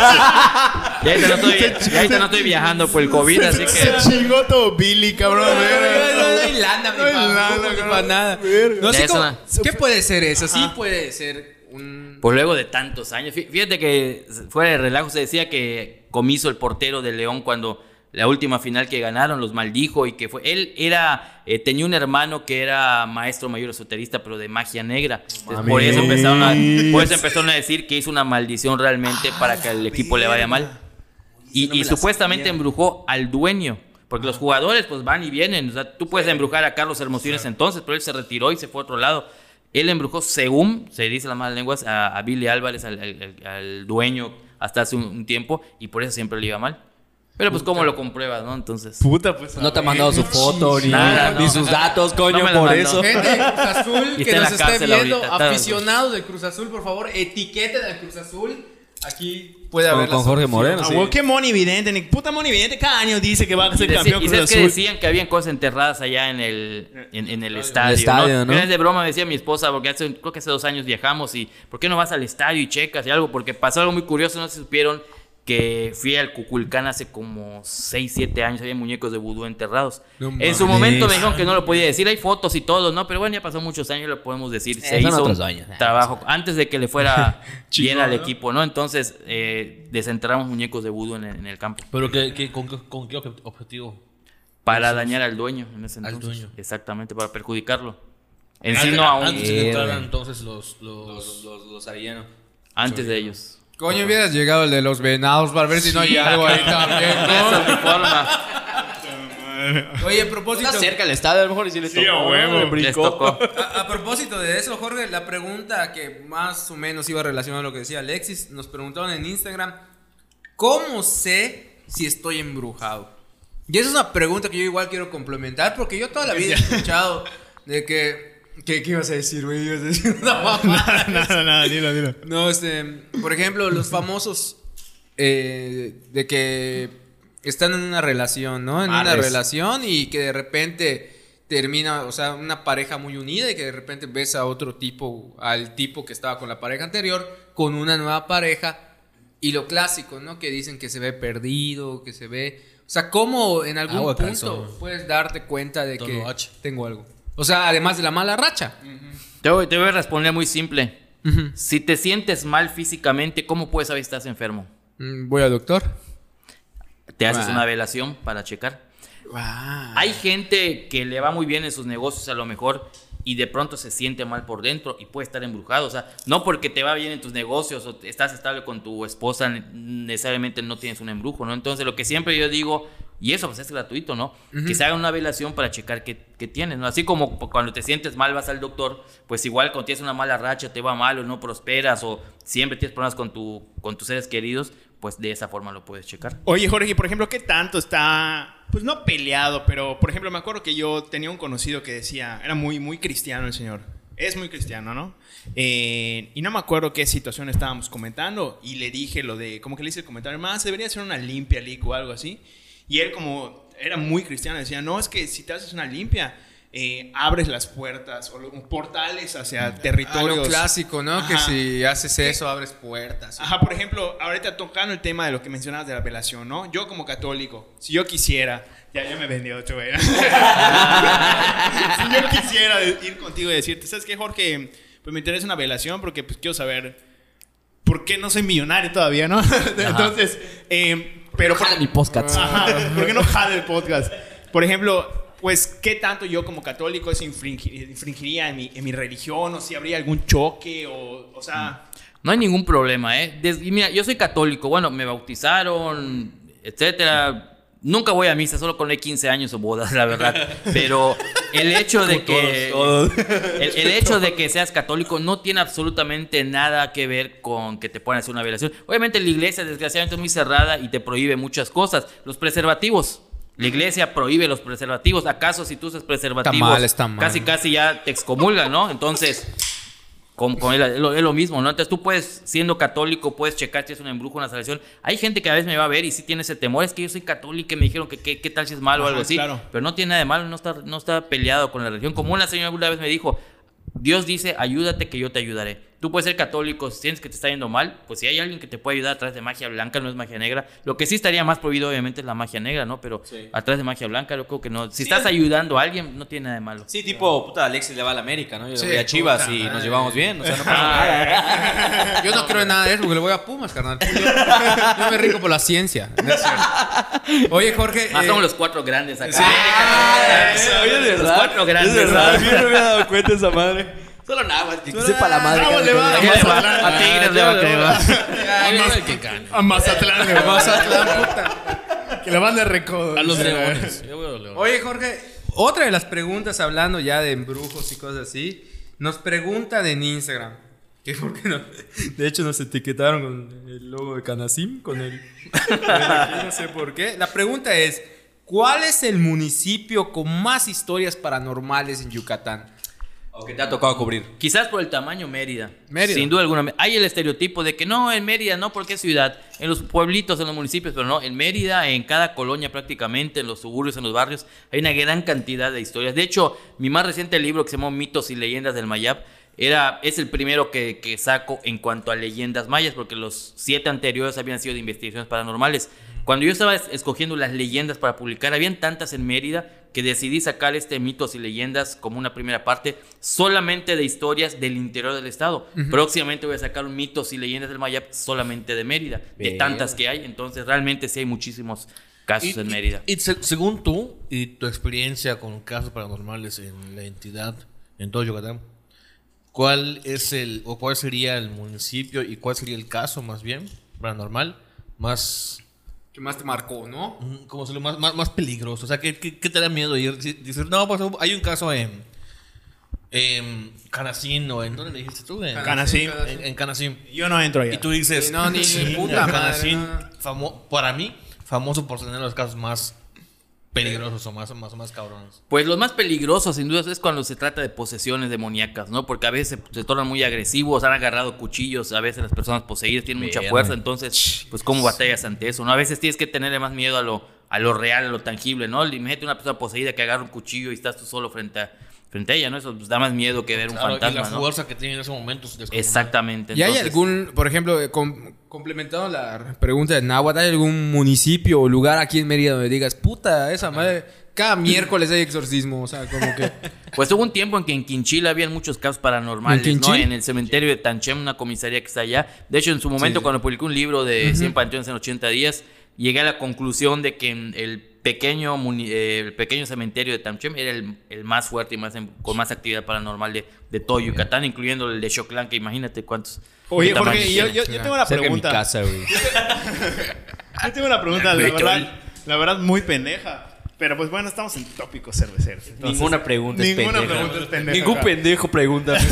Ya ahorita no estoy, ya ahorita no estoy viajando por el COVID, así Se que... chingó todo Billy, cabrón. No, no, no hay lana, mi No hay lana, no, nada. No sé cómo- ¿Qué puede ser eso? Sí puede ser un... Pues luego de tantos años. Fí- Fíjate que fuera de relajo se decía que Comiso, el portero de León, cuando la última final que ganaron, los maldijo y que fue. Él era. eh, tenía un hermano que era maestro mayor esoterista, pero de magia negra. Entonces, por eso empezaron a, por eso empezaron a decir que hizo una maldición realmente para que al equipo le vaya mal. Y, y supuestamente embrujó al dueño. Porque los jugadores pues van y vienen. O sea, tú puedes embrujar a Carlos Hermosines entonces, pero él se retiró y se fue a otro lado. Él embrujó, según se dice las malas lenguas, a, a Billy Álvarez, al, al- al- dueño, hasta hace un, un tiempo, y por eso siempre le iba mal. Pero pues, ¿cómo lo compruebas, no? Entonces. Puta, pues. No te ha mandado su foto ni, Nada, ni no. sus datos, coño, No por eso. Gente de Cruz Azul que nos esté viendo, ahorita, aficionados del Cruz Azul, por favor, etiqueten al Cruz Azul. Aquí puede haber con Jorge. Moreno, Ah, sí. qué monividente, ni puta monividente. Cada año dice que va a ser deci- campeón y sabes que decían que habían cosas enterradas allá en el, en, en el estadio. estadio, ¿no? ¿no? De broma me decía mi esposa, porque hace, creo que hace dos años viajamos y ¿por qué no vas al estadio y checas y algo? Porque pasó algo muy curioso, no si supieron que fui al Cuculcán hace como 6, 7 años, había muñecos de vudú enterrados. No en su momento me dijeron que no lo podía decir, hay fotos y todo, ¿no? Pero bueno, ya pasó muchos años, lo podemos decir. Se Eh, son hizo un años. trabajo antes de que le fuera bien al ¿no? equipo, ¿no? Entonces eh, desenterramos muñecos de vudú en el, en el campo. ¿Pero qué, qué- con, qué- con qué obje- objetivo? Para dañar al dueño en ese Al entonces. dueño. Exactamente, para perjudicarlo. En sí no aún, Antes de que Eh, entraran entonces los... los, Los, los, los Arellano. antes de ellos. Coño, hubieras llegado el de los venados para ver si no hay algo ahí también. Esa es mi forma. Oye, a propósito, Está cerca el estadio, a lo mejor y si le Sí, tocó, huevo. le Les brincó. tocó. a, a propósito de eso, Jorge, la pregunta que más o menos iba relacionada a lo que decía Alexis, nos preguntaron en Instagram, ¿cómo sé si estoy embrujado? Y esa es una pregunta que yo igual quiero complementar porque yo toda la vida he escuchado de que ¿Qué, ¿Qué ibas a decir, güey? Ibas a decir una mamada. no, no, no, dilo, dilo. No, este, por ejemplo, los famosos eh, de que están en una relación, ¿no? En una relación y que de repente termina, o sea, una pareja muy unida y que de repente ves a otro tipo, al tipo que estaba con la pareja anterior, con una nueva pareja y lo clásico, ¿no? Que dicen que se ve perdido, que se ve... O sea, ¿cómo en algún Agua punto calzón. puedes darte cuenta de que H. tengo algo? O sea, además de la mala racha. Te voy, te voy a responder muy simple. Ujú. Si te sientes mal físicamente, ¿cómo puedes saber si estás enfermo? Mm, Voy al doctor. Te haces Ah. una velación para checar. Ah. Hay gente que le va muy bien en sus negocios a lo mejor y de pronto se siente mal por dentro y puede estar embrujado. O sea, no porque te va bien en tus negocios o estás estable con tu esposa, ne- necesariamente no tienes un embrujo, ¿no? Entonces, lo que siempre yo digo, y eso pues es gratuito, ¿no? Que se haga una velación para checar qué, qué tienes, ¿no? Así como cuando te sientes mal vas al doctor, pues igual cuando tienes una mala racha, te va mal o no prosperas o siempre tienes problemas con, tu, con tus seres queridos, pues de esa forma lo puedes checar. Oye, Jorge, por ejemplo, ¿qué tanto está, pues no peleado, pero por ejemplo, me acuerdo que yo tenía un conocido que decía, era muy, muy cristiano el señor. Es muy cristiano, ¿no? Eh, y no me acuerdo qué situación estábamos comentando y le dije lo de, como que le hice el comentario, más debería ser una limpia, Lick, o algo así. Y él como era muy cristiano decía, no, es que si te haces una limpia, eh, abres las puertas o los portales hacia A territorios. lo clásico, ¿no? Que Ajá. si haces eso, abres puertas. Ajá, por ejemplo, ahorita tocando el tema de lo que mencionabas de la apelación, ¿no? Yo como católico, si yo quisiera, ya, ya me vendió otro, güey. si yo quisiera ir contigo y decirte, ¿sabes qué, Jorge? Pues me interesa una velación porque pues quiero saber por qué no soy millonario todavía, ¿no? Entonces, eh, pero... por- mi podcast. Ajá, ¿por qué no jale el podcast? Por ejemplo, pues, ¿qué tanto yo como católico eso infringir- infringiría en mi, en mi religión? O si habría algún choque, o, o sea... No hay ningún problema, ¿eh? Des- y mira, yo soy católico, bueno, me bautizaron, etcétera. Nunca voy a misa, solo con 15 años o bodas, la verdad. Pero el hecho de que el, el hecho de que seas católico no tiene absolutamente nada que ver con que te puedan hacer una violación. Obviamente la iglesia desgraciadamente es muy cerrada y te prohíbe muchas cosas. Los preservativos. La iglesia prohíbe los preservativos. ¿Acaso si tú usas preservativos? mal, está mal. Casi, casi ya te excomulgan, ¿no? Entonces, con, con él, es, lo, es lo mismo, ¿no? Entonces tú puedes, siendo católico, puedes checar si es un embrujo, una salvación. Hay gente que a veces me va a ver y sí tiene ese temor. Es que yo soy católico y me dijeron que qué tal si es malo o algo así. claro. Pero no tiene nada de malo, no está, no está peleado con la religión. Como una señora una vez me dijo, Dios dice, ayúdate que yo te ayudaré. Tú puedes ser católico, si sientes que te está yendo mal, pues si hay alguien que te puede ayudar a través de magia blanca, no es magia negra. Lo que sí estaría más prohibido, obviamente, es la magia negra, ¿no? Pero a través de magia blanca, yo creo que no. Si Sí, estás es- ayudando a alguien, no tiene nada de malo. Sí, tipo, puta, Alexis le va a la América, ¿no? Yo Sí, le voy a Chivas puta y nos llevamos bien, o sea, no pasa nada. Yo no creo en nada de eso porque le voy a Pumas, carnal. Yo, yo me rico por la ciencia. Oye, Jorge. Más eh, somos los cuatro grandes acá. sí. Ah, Oye, de Los verdad. cuatro grandes. Es verdad, ¿no? yo no me había dado cuenta esa madre. Solo nada más, que sepa la madre. Vamos, que- le va. ¿A le va? A Tigres le va, que le va. A, Maz- a Mazatlán. Mazatlán, puta. Que le van de recodo. A los leones. A. Oye, Jorge, otra de las preguntas, hablando ya de embrujos y cosas así, nos preguntan en Instagram. Que por qué no? De hecho, nos etiquetaron con el logo de Canasim, con el. no sé por qué. La pregunta es: ¿Cuál es el municipio con más historias paranormales en Yucatán? O que te ha tocado cubrir. Quizás por el tamaño Mérida. Mérida. Sin duda alguna. Hay el estereotipo de que no, en Mérida no, porque es ciudad. En los pueblitos, en los municipios, pero no. En Mérida, en cada colonia prácticamente, en los suburbios, en los barrios, hay una gran cantidad de historias. De hecho, mi más reciente libro que se llamó Mitos y Leyendas del Mayab era, es el primero que, que saco en cuanto a leyendas mayas, porque los siete anteriores habían sido de investigaciones paranormales. Cuando yo estaba es- escogiendo las leyendas para publicar, habían tantas en Mérida que decidí sacar este mitos y leyendas como una primera parte solamente de historias del interior del estado. Próximamente voy a sacar un mitos y leyendas del Mayap solamente de Mérida, de tantas que hay. Entonces realmente sí hay muchísimos casos Y- en y- Mérida. Y, se- según tú y tu experiencia con casos paranormales en la entidad, en todo Yucatán, ¿cuál es el, o cuál sería el municipio y cuál sería el caso más bien paranormal más, ¿Qué más te marcó, no? como se lo más, más, más peligroso? O sea, ¿qué, qué, qué te da miedo ir? Dice- Dices, no, pues hay un caso en, en Canacín o en, ¿dónde le dijiste tú? En Canacín. En, en Canacín. Yo no entro allá. Y tú dices, Sí, no, ni- ni "Chinga, puta madre, Canacín, no". famo- para mí, famoso por tener los casos más peligrosos o más, más, más cabrones? Pues los más peligrosos, sin duda, es cuando se trata de posesiones demoníacas, ¿no? Porque a veces se, se tornan muy agresivos, han agarrado cuchillos, a veces las personas poseídas tienen mucha fuerza, entonces, pues, ¿cómo batallas ante eso, no? A veces tienes que tenerle más miedo a lo, a lo real, a lo tangible, ¿no? Imagínate una persona poseída que agarra un cuchillo y estás tú solo frente a, frente a ella, ¿no? Eso pues, da más miedo que ver un Claro, y fantasma, la ¿no? fuerza que tiene en esos momentos. descomunal. Exactamente. ¿Y hay algún, por ejemplo, eh, com- complementando la pregunta de Nahuatl, ¿hay algún municipio o lugar aquí en Mérida donde digas, puta, esa madre, cada miércoles hay exorcismo? O sea, como que... Pues hubo un tiempo en que en Quinchil habían muchos casos paranormales, ¿En ¿no? En el cementerio de Tanchem, una comisaría que está allá. De hecho, en su momento, sí. cuando publicó un libro de 100 panteones en 80 días, llegué a la conclusión de que en el pequeño, eh, el pequeño cementerio de Tanchem era el, el más fuerte y más en- con más actividad paranormal de, de todo Yucatán, incluyendo el de Xoclán, que imagínate cuántos. Oye, Jorge, yo, yo, yo tengo una Cerca de mi pregunta. casa, güey. Yo tengo una pregunta, la verdad, la verdad, muy pendeja. Pero pues bueno, estamos en tópicos cerveceros. entonces- Ninguna pregunta es ninguna pendeja. pregunta es pendeja. Ningún pendejo pregunta.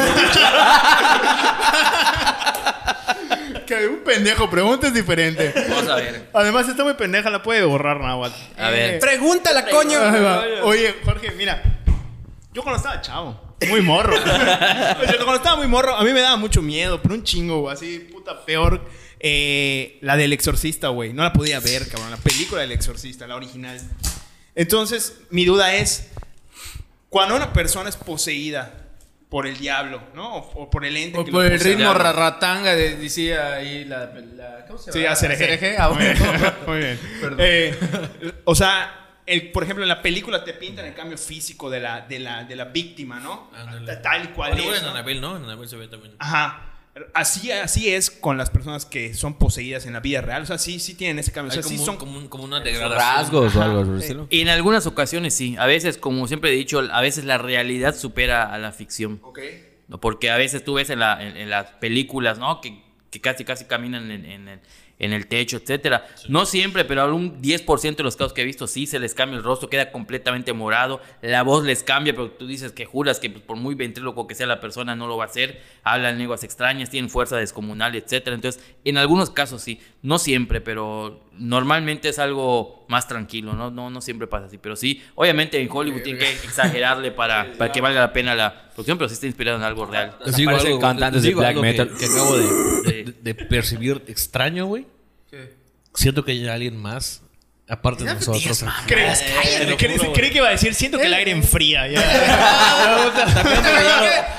Que un pendejo pregunta es diferente. Vamos a ver. Además, está muy pendeja, la puede borrar Nahuatl. A ver. Pregúntala, coño. Oye, Jorge, mira. Yo cuando estaba chavo, muy morro. O sea, cuando estaba muy morro, a mí me daba mucho miedo, pero un chingo, güey, así, puta, peor. eh, la del exorcista, güey. No la podía ver, cabrón. La película del exorcista, la original. Entonces, mi duda es, cuando una persona es poseída por el diablo, ¿no? O, o por el ente O que por el ritmo raratanga, de- decía ahí la, la- ¿Cómo se Sí, llama? CRG. Ah, Muy bien. bueno. Muy bien. Perdón. Eh, o sea, el, por ejemplo, en la película te pintan el cambio físico de la, de la, de la víctima, ¿no? Tal y cual igual es, en. Anabel, ¿no? En Anabel se ve también. Ajá. Así, así es con las personas que son poseídas en la vida real. O sea, sí, sí tienen ese cambio. O sea, sí son como, un- como una degradación. Rasgos o algo estilo. En algunas ocasiones sí. A veces, como siempre he dicho, a veces la realidad supera a la ficción. Ok. Porque a veces tú ves en, la- en- en las películas, ¿no? Que, que casi casi caminan en, en el, en el techo, etcétera. No siempre, pero algún 10% de los casos que he visto sí se les cambia el rostro, queda completamente morado, la voz les cambia, pero tú dices que juras que pues, por muy ventríloco que sea la persona no lo va a hacer, hablan lenguas extrañas, tienen fuerza descomunal, etcétera. Entonces, en algunos casos sí, no siempre, pero normalmente es algo más tranquilo, ¿no? No, no siempre pasa así, pero sí, obviamente en Hollywood tienen que exagerarle para, para que valga la pena la producción, pero sí está inspirado en algo real. Les digo Parecen algo, cantantes de black que- metal. Que, acabo de, de- de percibir extraño, güey. Siento que hay alguien más, aparte de nosotros. Creí que iba a decir, siento que el aire enfría. ya.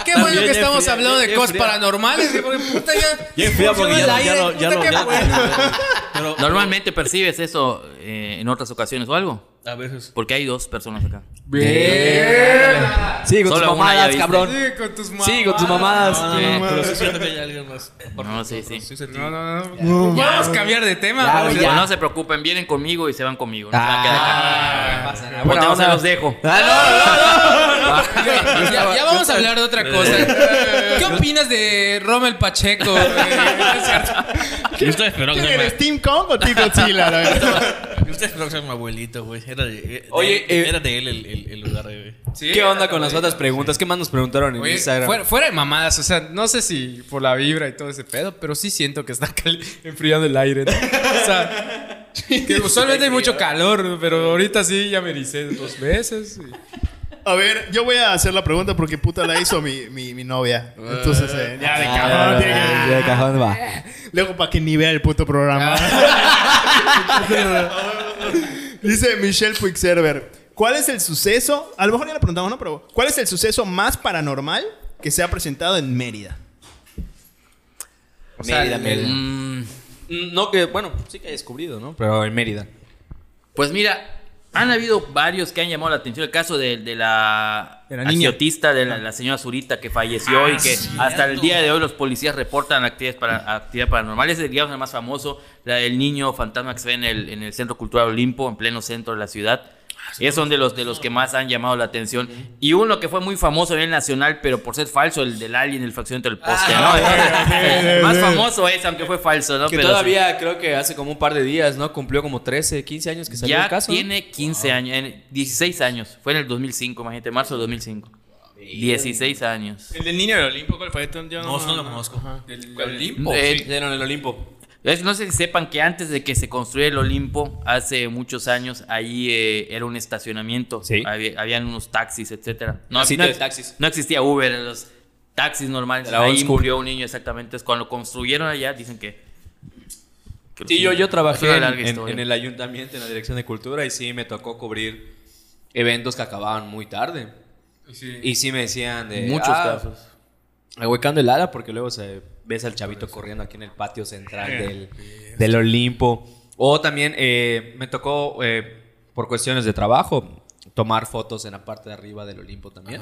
qué, qué bueno que estamos hablando de cosas paranormales. y porque, puta, ya. Ya enfría porque ya, ya, ya, ya-. Pero Normalmente percibes eso eh, en otras ocasiones o algo. a veces. Porque hay dos personas acá. Bien. Sí, con tus Solo una ya mamadas, viste. cabrón. Sí, con tus mamadas. Sí, con tus mamadas. No, no, Sí. no, pero sí siento que hay alguien más. aparte No, de sí, nosotros. sí. sentí. No, no, no. Vamos a cambiar de tema. Ya, güey, Pero ya. no se preocupen, vienen conmigo y se van conmigo. No se van a quedar acá. Ah, pasa nada. Bueno, Buena se onda. los dejo. Ah, Ya, ya- ya vamos a hablar de otra cosa. ¿Qué opinas de Rommel Pacheco? Eh, Yo que ¿Quién sea eres, Team Kong o Team Godzilla? yo esperando que sea mi abuelito, güey. Era de, de- Oye, de- eh, era de él el, el, el lugar, güey. Sí, ¿Qué onda con las otras preguntas? ¿Qué más nos preguntaron en Oye, Instagram? fuera, fuera de mamadas, o sea, no sé si por la vibra y todo ese pedo, pero sí siento que está enfriando el aire. ¿no? O sea, que usualmente hay mucho calor, pero ahorita sí ya me ericé dos veces. y- A ver, yo voy a hacer la pregunta porque puta la hizo mi, mi, mi novia. Entonces, eh, ya de Ah, cajón. tiene que- ya de cajón va. Luego para que ni vea el puto programa. Dice Michelle Puigserver. ¿Cuál es el suceso? A lo mejor ya le preguntamos, ¿no? Pero ¿cuál es el suceso más paranormal que se ha presentado en Mérida? O sea, Mérida, el- Mérida. Mm, No, que bueno, sí que he descubrido, ¿no? Pero en Mérida. Pues mira, han habido varios que han llamado la atención. El caso de, de la, De la niña. agiotista, de la, la señora Zurita que falleció y que hasta el día de hoy los policías reportan actividades, para, actividades paranormales. Es digamos el más famoso, la del niño fantasma que se ve en el, en el Centro Cultural Olimpo, en pleno centro de la ciudad. Es son de los, de los que más han llamado la atención. Y uno que fue muy famoso a nivel nacional, pero por ser falso, el del alien, el fraccionamiento del poste, ¿no? El más famoso es, aunque fue falso, ¿no? Que Pero sí. todavía creo que hace como un par de días, ¿no? Cumplió como 13, 15 años que salió Ya el caso. ¿no? tiene 15 años, en 16 años. Fue en el 2005, imagínate, marzo de 2005. 16 años. El del niño del Olimpo, ¿cuál fue? Yo No, eso no lo conozco. del Olimpo. Eh, Sí, en el Olimpo. Es- No sé si sepan que antes de que se construyera el Olimpo, hace muchos años, ahí eh, era un estacionamiento. Sí. Había- habían unos taxis, etcétera. No, Un sitio no- de taxis. No existía Uber, los taxis normales. La Ahí murió un niño exactamente. Entonces, cuando lo construyeron allá, dicen que... que Sí, yo, yo es trabajé en el ayuntamiento, en la dirección de cultura, y sí me tocó cubrir eventos que acababan muy tarde. Y sí me decían de... Muchos "Ah, casos. Ahuecando el ala porque luego se ves al chavito corriendo aquí en el patio central del, del Olimpo. O también eh, me tocó, eh, por cuestiones de trabajo, tomar fotos en la parte de arriba del Olimpo también.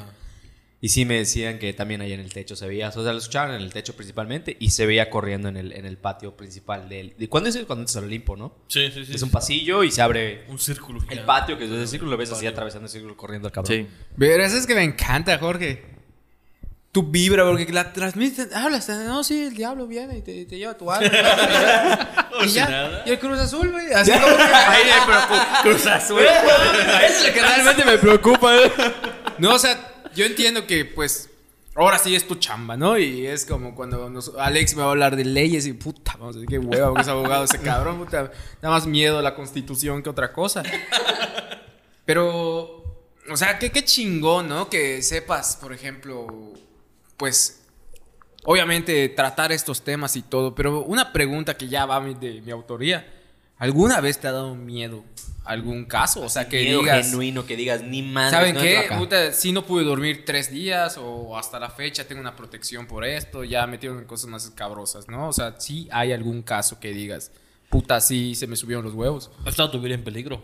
Y sí me decían que también ahí en el techo se veía, o sea, lo escuchaban en el techo principalmente y se veía corriendo en el, en el patio principal del... ¿De cuándo es el, cuando es el Olimpo, no? Sí, sí, sí. Es un pasillo y se abre Un círculo. el patio, que es el círculo, lo ves así atravesando el círculo corriendo el cabrón. Sí. Pero eso es que me encanta, Jorge. Tu vibra, porque la transmiten. Hablas, no, sí, el diablo viene y te, te lleva tu alma. y ya. Y el Cruz Azul, güey. Así como que. Ahí me preocupa. Cruz Azul. Eso es lo que realmente me preocupa. ¿eh? No, o sea, yo entiendo que, pues, ahora sí es tu chamba, ¿no? Y es como cuando nos- Alex me va a hablar de leyes y puta, vamos a decir, qué hueva, porque es abogado ese cabrón, puta. Da más miedo a la constitución que otra cosa. Pero, o sea, qué, qué chingón, ¿no? Que sepas, por ejemplo, pues, obviamente tratar estos temas y todo, pero una pregunta que ya va de mi autoría. ¿Alguna vez te ha dado miedo algún caso? O sea, que Miedo digas... genuino, que digas, ni más. ¿Saben qué? Puta, sí no pude dormir tres días o hasta la fecha tengo una protección por esto, ya metieron en cosas más escabrosas, ¿no? O sea, sí hay algún caso que digas, puta, sí se me subieron los huevos. ¿Ha estado tu vida en peligro?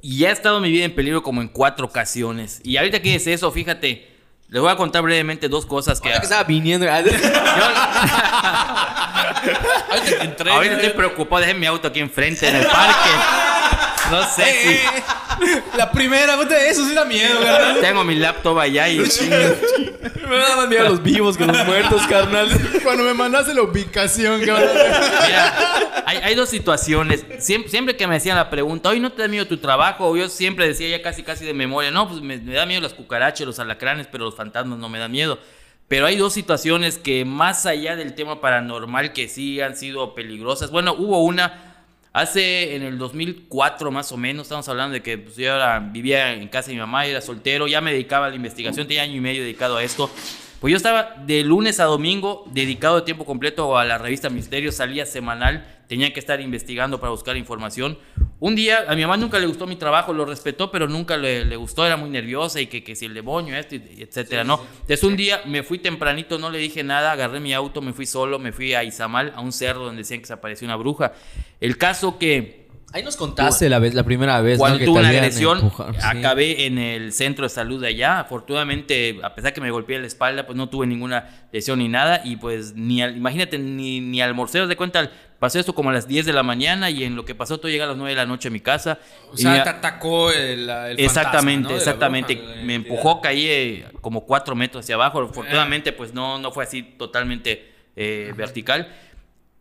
Y ha estado mi vida en peligro como en cuatro ocasiones. Y ahorita que es eso, fíjate, les voy a contar brevemente dos cosas que... que estaba viniendo. Que entré. Ahorita estoy preocupado, dejé mi auto aquí enfrente en el parque. No sé si... La primera, puta, eso sí da miedo, ¿verdad? Tengo mi laptop allá y... Me daban miedo los vivos que los muertos, carnal. Cuando me mandaste la ubicación, cabrón. Mira, hay, hay dos situaciones. Siempre, siempre que me hacían la pregunta, hoy no te da miedo tu trabajo, yo siempre decía ya casi casi de memoria, no, pues me, me da miedo las cucarachas, los alacranes, pero los fantasmas no me dan miedo. Pero hay dos situaciones que más allá del tema paranormal que sí han sido peligrosas. Bueno, hubo una hace en el 2004 más o menos, estamos hablando de que pues, yo era- vivía en casa de mi mamá, era soltero, ya me dedicaba a la investigación, tenía año y medio dedicado a esto. Pues yo estaba de lunes a domingo dedicado de tiempo completo a la revista Misterio, salía semanal, tenía que estar investigando para buscar información. Un día, a mi mamá nunca le gustó mi trabajo, lo respetó, pero nunca le, le gustó, era muy nerviosa y que, que si el demonio, esto, etcétera, ¿no? Entonces un día me fui tempranito, no le dije nada, agarré mi auto, me fui solo, me fui a Izamal, a un cerro donde decían que se apareció una bruja. El caso que... Ahí nos contaste la, vez, la primera vez. Cuando ¿no? Que tuve una agresión. Sí. acabé en el centro de salud de allá. Afortunadamente, a pesar que me golpeé la espalda, pues no tuve ninguna lesión ni nada. Y pues, ni al- imagínate, ni, ni almorcé, haz de cuenta, pasó esto como a las 10 de la mañana y en lo que pasó todo llega a las 9 de la noche a mi casa. O Y sea, te atacó el, el Exactamente, exactamente. bruja. Me empujó, caí eh, como cuatro metros hacia abajo. Afortunadamente, pues no, no fue así totalmente eh, vertical.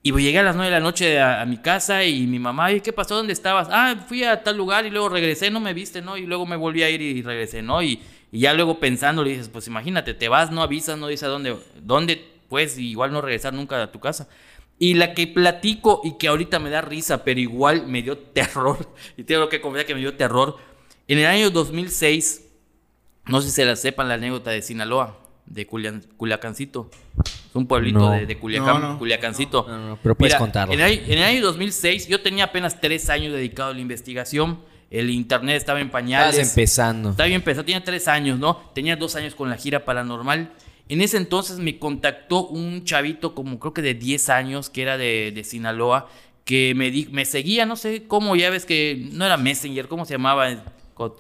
Y pues, llegué a las nueve de la noche a, a mi casa y mi mamá, "Oye, ¿qué pasó? ¿Dónde estabas? Ah, fui a tal lugar y luego regresé, no me viste, ¿no? Y luego me volví a ir y regresé, ¿no? Y, y ya luego pensando le dices, pues imagínate, te vas, no avisas, no dices a dónde, dónde, pues igual no regresar nunca a tu casa. Y la que platico y que ahorita me da risa, pero igual me dio terror, y tengo que confesar que me dio terror, en el año 2006, no sé si se la sepan la anécdota de Sinaloa, de Culian- Culiacancito. Es un pueblito No. de, de Culiacán, No, no. Culiacancito. No, no, no, pero puedes contarlo. En el, en el año 2006, yo tenía apenas tres años dedicado a la investigación. El internet estaba en pañales. Estabas empezando. Estaba bien empezado, tenía tres años, ¿no? Tenía dos años con la gira paranormal. En ese entonces me contactó un chavito como creo que de 10 años, que era de, de Sinaloa, que me, di- me seguía, no sé cómo, ya ves que no era Messenger, ¿cómo se llamaba?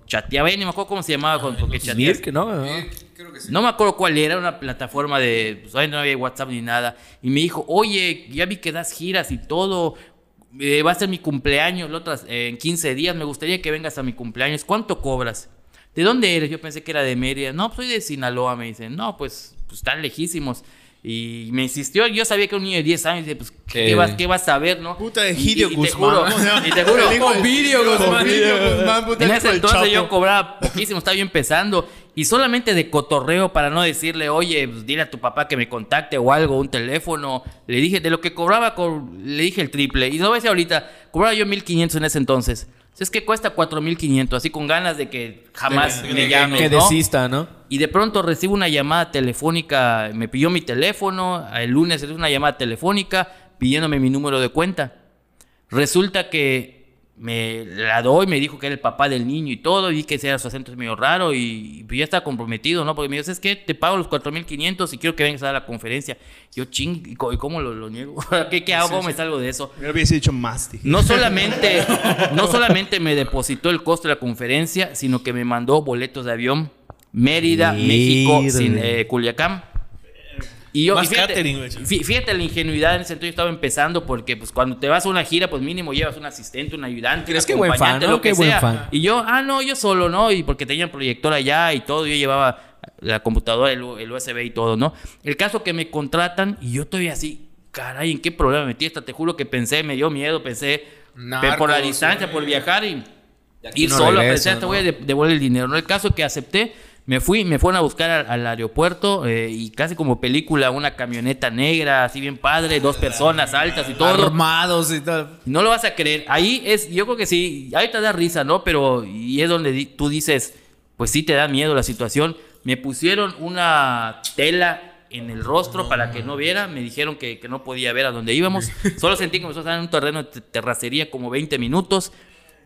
Chateaba, ni me acuerdo cómo se llamaba, con, porque. Mirk, ¿no? Eh, creo que sí. No me acuerdo cuál era, una plataforma de. Pues, ahí no había WhatsApp ni nada. Y me dijo, oye, ya vi que das giras y todo. eh, va a ser mi cumpleaños la otra- eh, en 15 días. Me gustaría que vengas a mi cumpleaños. ¿Cuánto cobras? ¿De dónde eres? Yo pensé que era de Mérida. No, pues soy de Sinaloa. Me dicen, no, pues, pues están lejísimos. Y me insistió, yo sabía que era un niño de 10 años, pues, ¿qué, Eh. vas, ¿qué vas a ver, no? Puta, Y- Egidio y- y te Guzmán. juro, y te juro, Ovidio Guzmán. Ovidio Guzmán, puta, en ese entonces Chapo. yo cobraba poquísimo, estaba yo empezando. Y solamente de cotorreo para no decirle, oye, pues, dile a tu papá que me contacte o algo, un teléfono. Le dije, de lo que cobraba, co- le dije el triple. Y no voy a decir ahorita, cobraba yo 1500 en ese entonces. Es que cuesta 4500, así con ganas de que jamás De me de llames, Que ¿no? desista, ¿no? Y de pronto recibo una llamada telefónica, me pidió mi teléfono, el lunes recibo una llamada telefónica pidiéndome mi número de cuenta. Resulta que me la doy, me dijo que era el papá del niño y todo, y que ese su acento es medio raro y, y pues ya está comprometido, ¿no? Porque me dijo, es que te pago los 4.500 y quiero que vengas a dar la conferencia. Yo, ching, ¿y cómo lo, lo niego? ¿Qué, qué hago? ¿Cómo me salgo de eso? Me hubiese dicho más. No solamente, no solamente me depositó el costo de la conferencia, sino que me mandó boletos de avión Mérida, México, sin, eh, Culiacán. Y yo, Más y fíjate, catering, la ingenuidad en ese sentido, yo estaba empezando porque pues cuando te vas a una gira, pues mínimo llevas un asistente, un ayudante, ¿Crees un que buen fan, acompañante, no? lo que Qué buen sea. fan. Y yo, ah, no, yo solo, ¿no? Y porque tenían proyector allá y todo, yo llevaba la computadora, el, el USB y todo, ¿no? El caso que me contratan y yo estoy así, caray, ¿en qué problema me metí esta? Te juro que pensé, me dio miedo, pensé pe- por la Narcos, distancia, por viajar y ir no solo pensar, te voy a de- devolver el dinero, ¿no? El caso que acepté, me fui, me fueron a buscar al, al aeropuerto eh, y casi como película, una camioneta negra, así bien padre, dos personas altas y todo. Armados y todo. No lo vas a creer. Ahí es, yo creo que sí, ahí te da risa, ¿no? Pero y es donde di- tú dices, pues sí te da miedo la situación. Me pusieron una tela en el rostro para que no viera. Me dijeron que, que no podía ver a dónde íbamos. Solo sentí que me estaba en un terreno de te- terracería como 20 minutos.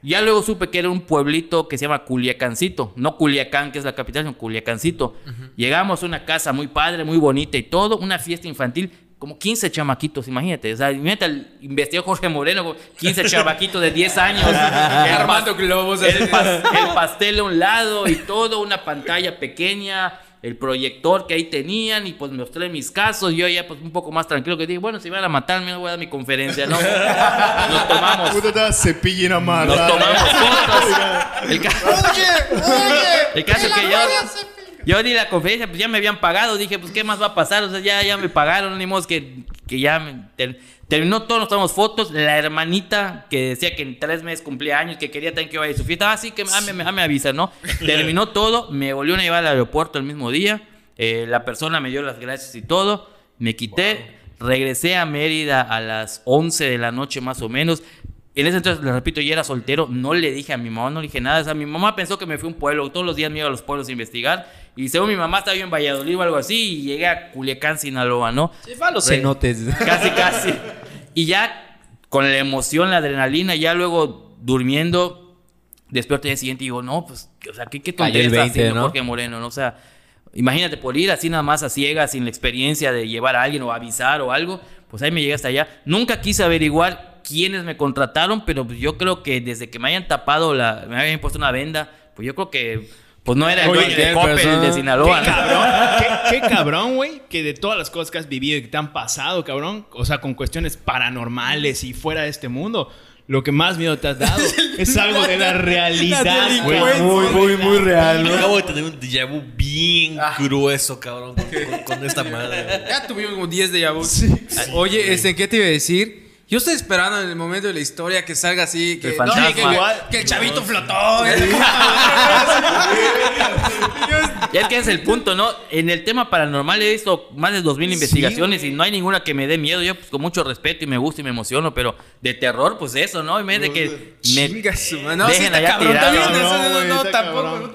Ya luego supe que era un pueblito que se llama Culiacancito. No Culiacán, que es la capital, sino Culiacancito. Llegamos a una casa muy padre, muy bonita y todo. Una fiesta infantil. Como 15 chamaquitos, imagínate. O sea, imagínate, investigó Jorge Moreno, como 15 chamaquitos de 10 años. Armando globos. así. El, pas- el pastel a un lado y todo, una pantalla pequeña, el proyector que ahí tenían y pues me mostré mis casos. Yo ya pues un poco más tranquilo que dije, bueno, si van a matarme no voy a dar mi conferencia, ¿no? Nos tomamos, cepillo en nos tomamos fotos. El, ca- el caso que yo... Yo di la conferencia, pues ya me habían pagado. Dije, pues, ¿qué más va a pasar? O sea, ya, ya me pagaron. Ni modo que, que ya me- terminó todo. Nos tomamos fotos. La hermanita que decía que en tres meses cumplía años, que quería también que vaya a su fiesta. Ah, sí, que ah, me, ah, me avisa, ¿no? Terminó todo. Me volvieron a llevar al aeropuerto el mismo día. Eh, la persona me dio las gracias y todo. Me quité. Regresé a Mérida a las 11 de la noche más o menos. En ese entonces, le repito, yo era soltero, no le dije a mi mamá, no le dije nada. O sea, mi mamá pensó que me fui a un pueblo, todos los días me iba a los pueblos a investigar. Y según mi mamá estaba yo en Valladolid o algo así, y llegué a Culiacán, Sinaloa, ¿no? Se a los cenotes. Casi, casi. Y ya con la emoción, la adrenalina, ya luego durmiendo, despierto el día siguiente y digo, no, pues, o sea, ¿qué, qué tontería está 20, haciendo ¿no? Jorge Moreno, ¿no? O sea, imagínate, por ir así nada más a ciegas, sin la experiencia de llevar a alguien o avisar o algo, pues ahí me llegué hasta allá. Nunca quise averiguar quiénes me contrataron, pero pues yo creo que desde que me hayan tapado, la, me habían puesto una venda, pues yo creo que, pues no era el Oye, dueño de Coppel, de Sinaloa, Qué cabrón, qué, qué cabrón, güey, que de todas las cosas que has vivido y que te han pasado, cabrón, o sea, con cuestiones paranormales y fuera de este mundo, lo que más miedo te has dado es algo de la realidad, güey. Muy, muy, muy real, ¿no? acabo de tener un déjà vu bien grueso, cabrón, con, con- con esta madre. güey. Ya tuvimos como 10 de Yabú. Oye, este, ¿qué te iba a decir? Yo estoy esperando en el momento de la historia que salga así, que, El no, que, que- que el chavito flotó. Y es que ese es el punto, ¿no? En el tema paranormal he visto más de 2000 investigaciones y no hay ninguna que me dé miedo. Yo, pues, con mucho respeto y me gusta y me emociono, pero de terror, pues eso, ¿no? En vez de que me. Chinga su madre. No, sí Dejen está allá cabrón. tirado. también, Cabrón, eso, no, güey, no, está tampoco.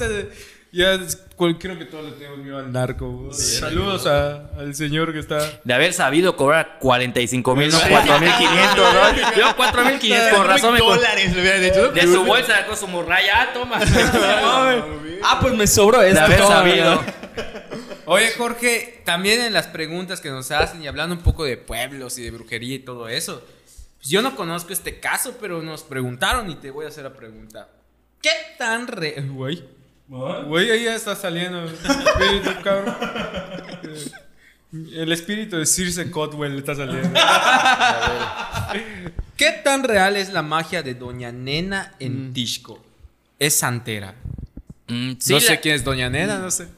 Ya, creo que todos le tenemos miedo al narco. güey. Saludos a- al señor que está. De haber sabido cobrar 45 mil, no 4500, ¿no? Yo 4500, con razón me. con- dólares le hubieran dicho. De su bolsa sacó su morralla, ah, toma. Ah, pues me sobró De esto. haber toma, sabido. Oye, Jorge, también en las preguntas que nos hacen y hablando un poco de pueblos y de brujería y todo eso. pues yo no conozco este caso, pero nos preguntaron y te voy a hacer la pregunta. ¿Qué tan re... Güey. Güey, ahí ya está saliendo el espíritu, cabrón. El espíritu de Circe Cotwell está saliendo. ¿Qué tan real es la magia de Doña Nena en Tishko? Es santera. Mm, sí, no sé quién es Doña Nena, no sé.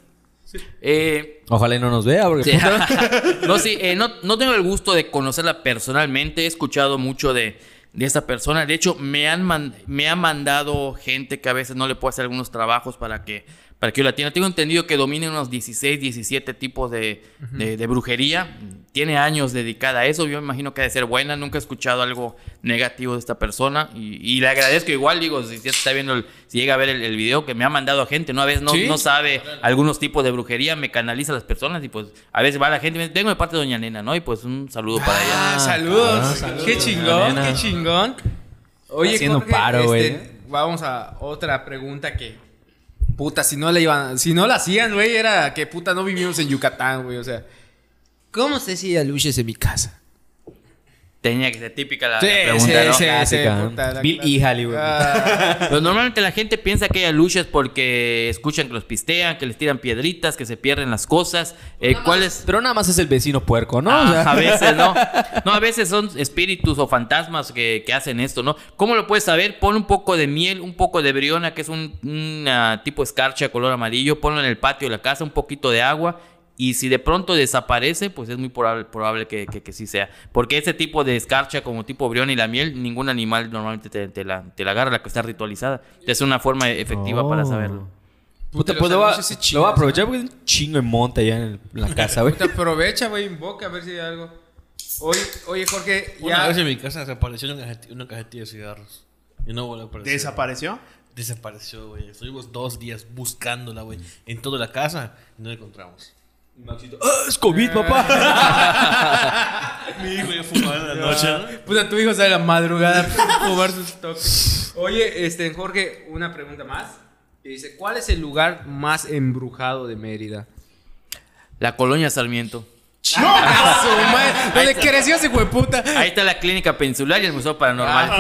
Eh, Ojalá y no nos vea, porque Sí. no, sí, eh, no, no tengo el gusto de conocerla personalmente. He escuchado mucho de, de esta persona. De hecho, me han, man- me han mandado gente que a veces no le puedo hacer algunos trabajos para que, para que yo la atienda. Tengo entendido que domina unos 16, 17 tipos de, de- de brujería. Tiene años dedicada a eso. Yo me imagino que ha de ser buena. Nunca he escuchado algo negativo de esta persona. Y, y le agradezco igual, digo, si, si está viendo, el- si llega a ver el, el video, que me ha mandado a gente. ¿no? A veces no, Sí. no sabe algunos tipos de brujería, me canaliza a las personas y pues a veces va la gente y me dice, vengo de parte de Doña Nena, ¿no? Y pues un saludo para ella. Ah, saludos. ah, saludos, Qué chingón, qué chingón. Oye, Haciendo Jorge, paro, güey. este, vamos a otra pregunta que puta, si no la iban, si no la hacían, güey, era que puta no vivimos en Yucatán, güey, o sea, ¿cómo se hacía luces en mi casa? Tenía que ser típica la, Sí, la pregunta, ¿no? Clásica, ¿no? puta, la Bill y Hollywood. Ah, Pero normalmente la gente piensa que hay luchas porque escuchan que los pistean, que les tiran piedritas, que se pierden las cosas. Eh, ¿Cuál es? Pero nada más es el vecino puerco, ¿no? Ah, O sea, a veces, ¿no? No, a veces son espíritus o fantasmas que, que hacen esto, ¿no? ¿Cómo lo puedes saber? Pon un poco de miel, un poco de briona, que es un una tipo escarcha color amarillo, ponlo en el patio de la casa, un poquito de agua. Y si de pronto desaparece, pues es muy probable, probable que, que- que sí sea. Porque ese tipo de escarcha, como tipo briona y la miel, ningún animal normalmente te, te la, te la agarra, la que está ritualizada. Es una forma efectiva para Oh. saberlo. Puta, pues lo voy a, anuncios sí lo voy a aprovechar porque hay un chingo de monte allá en, el- en la casa, güey. puta, aprovecha, güey, invoca a ver si hay algo. Oye, oye, Jorge, Una ya vez en mi casa desapareció una cajetilla, una cajetilla de cigarros. Y no volvió a aparecer. ¿Desapareció? Desapareció, güey. Estuvimos dos días buscándola, güey. En toda la casa y no la encontramos. ¡Ah, es COVID, papá! Mi hijo ya fumaba en la noche, ¿no? Puta, tu hijo sale a la madrugada a fumar sus toques. Oye, este, Jorge, una pregunta más. Y dice, ¿cuál es el lugar más embrujado de Mérida? La colonia Sarmiento. ¡Ah, su madre! ¿Dónde creció ese hueputa? Ahí está la clínica peninsular y el museo paranormal.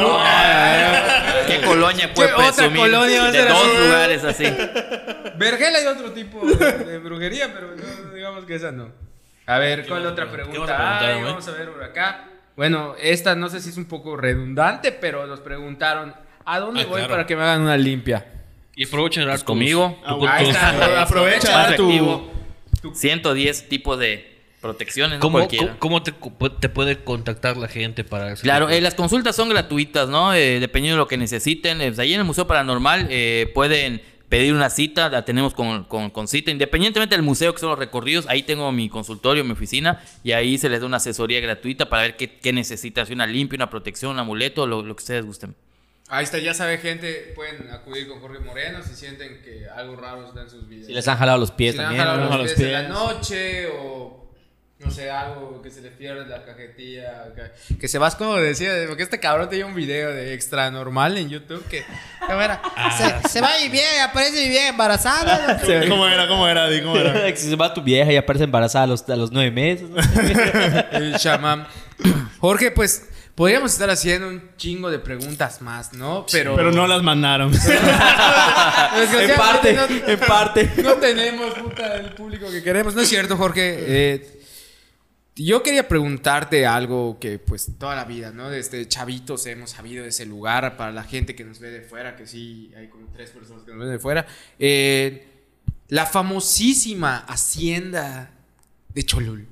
¿Qué colonia puede ¿Qué otra presumir colonia va a de ser dos así? lugares así? Vergel hay otro tipo de, de brujería, pero no, digamos que esa no. A ver, ¿cuál otra ¿Qué vas a pregunta güey? Vamos a ver por acá. Bueno, esta no sé si es un poco redundante, pero nos preguntaron, ¿a dónde Ah, voy claro. para que me hagan una limpia? Y aprovechen de dar Pues conmigo. tu- tu- Ahí está, aprovecha tu... efectivo. 110 tipos de protecciones, no ¿Cómo, cualquiera. cómo- cómo te, te puede contactar la gente para eso? Claro, eh, las consultas son gratuitas, ¿no? Eh, dependiendo de lo que necesiten. Eh, pues ahí en el Museo Paranormal eh, pueden pedir una cita, la tenemos con, con- con cita. Independientemente del museo, que son los recorridos, ahí tengo mi consultorio, mi oficina, y ahí se les da una asesoría gratuita para ver qué, qué necesitas, una limpia, una protección, un amuleto, lo, lo que ustedes gusten. Ahí está, ya sabe gente, pueden acudir con Jorge Moreno si sienten que algo raro está en sus vidas. Si les han jalado los pies Si han también. jalado ¿no? los pies en la noche o no sé, algo que se le pierde la cajetilla. Que, que se vas como decía, porque este cabrón tenía un video de extra normal en YouTube que ¿cómo era? se, se va y bien, aparece y bien embarazada. ¿Cómo era? ¿Cómo era? ¿Cómo era? Si se va tu vieja y aparece embarazada a los, a los nueve meses. ¿no? El chamán. Jorge, pues podríamos estar haciendo un chingo de preguntas más, ¿no? Pero, Pero no las mandaron. En parte, no- en parte. No tenemos puta el público que queremos. No es cierto, Jorge. Eh, yo quería preguntarte algo que pues toda la vida, ¿no? Desde chavitos hemos sabido de ese lugar para la gente que nos ve de fuera, que sí, hay como tres personas que nos ven de fuera. Eh, la famosísima hacienda de Cholul.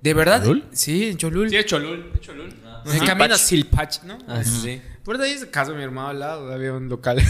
¿De verdad? ¿Cholul? Sí, en Cholul. Sí, es Cholul. es Cholul. En camino a Silpach, ¿no? Ah, sí. Por ahí es el caso de mi hermano al lado, había un local.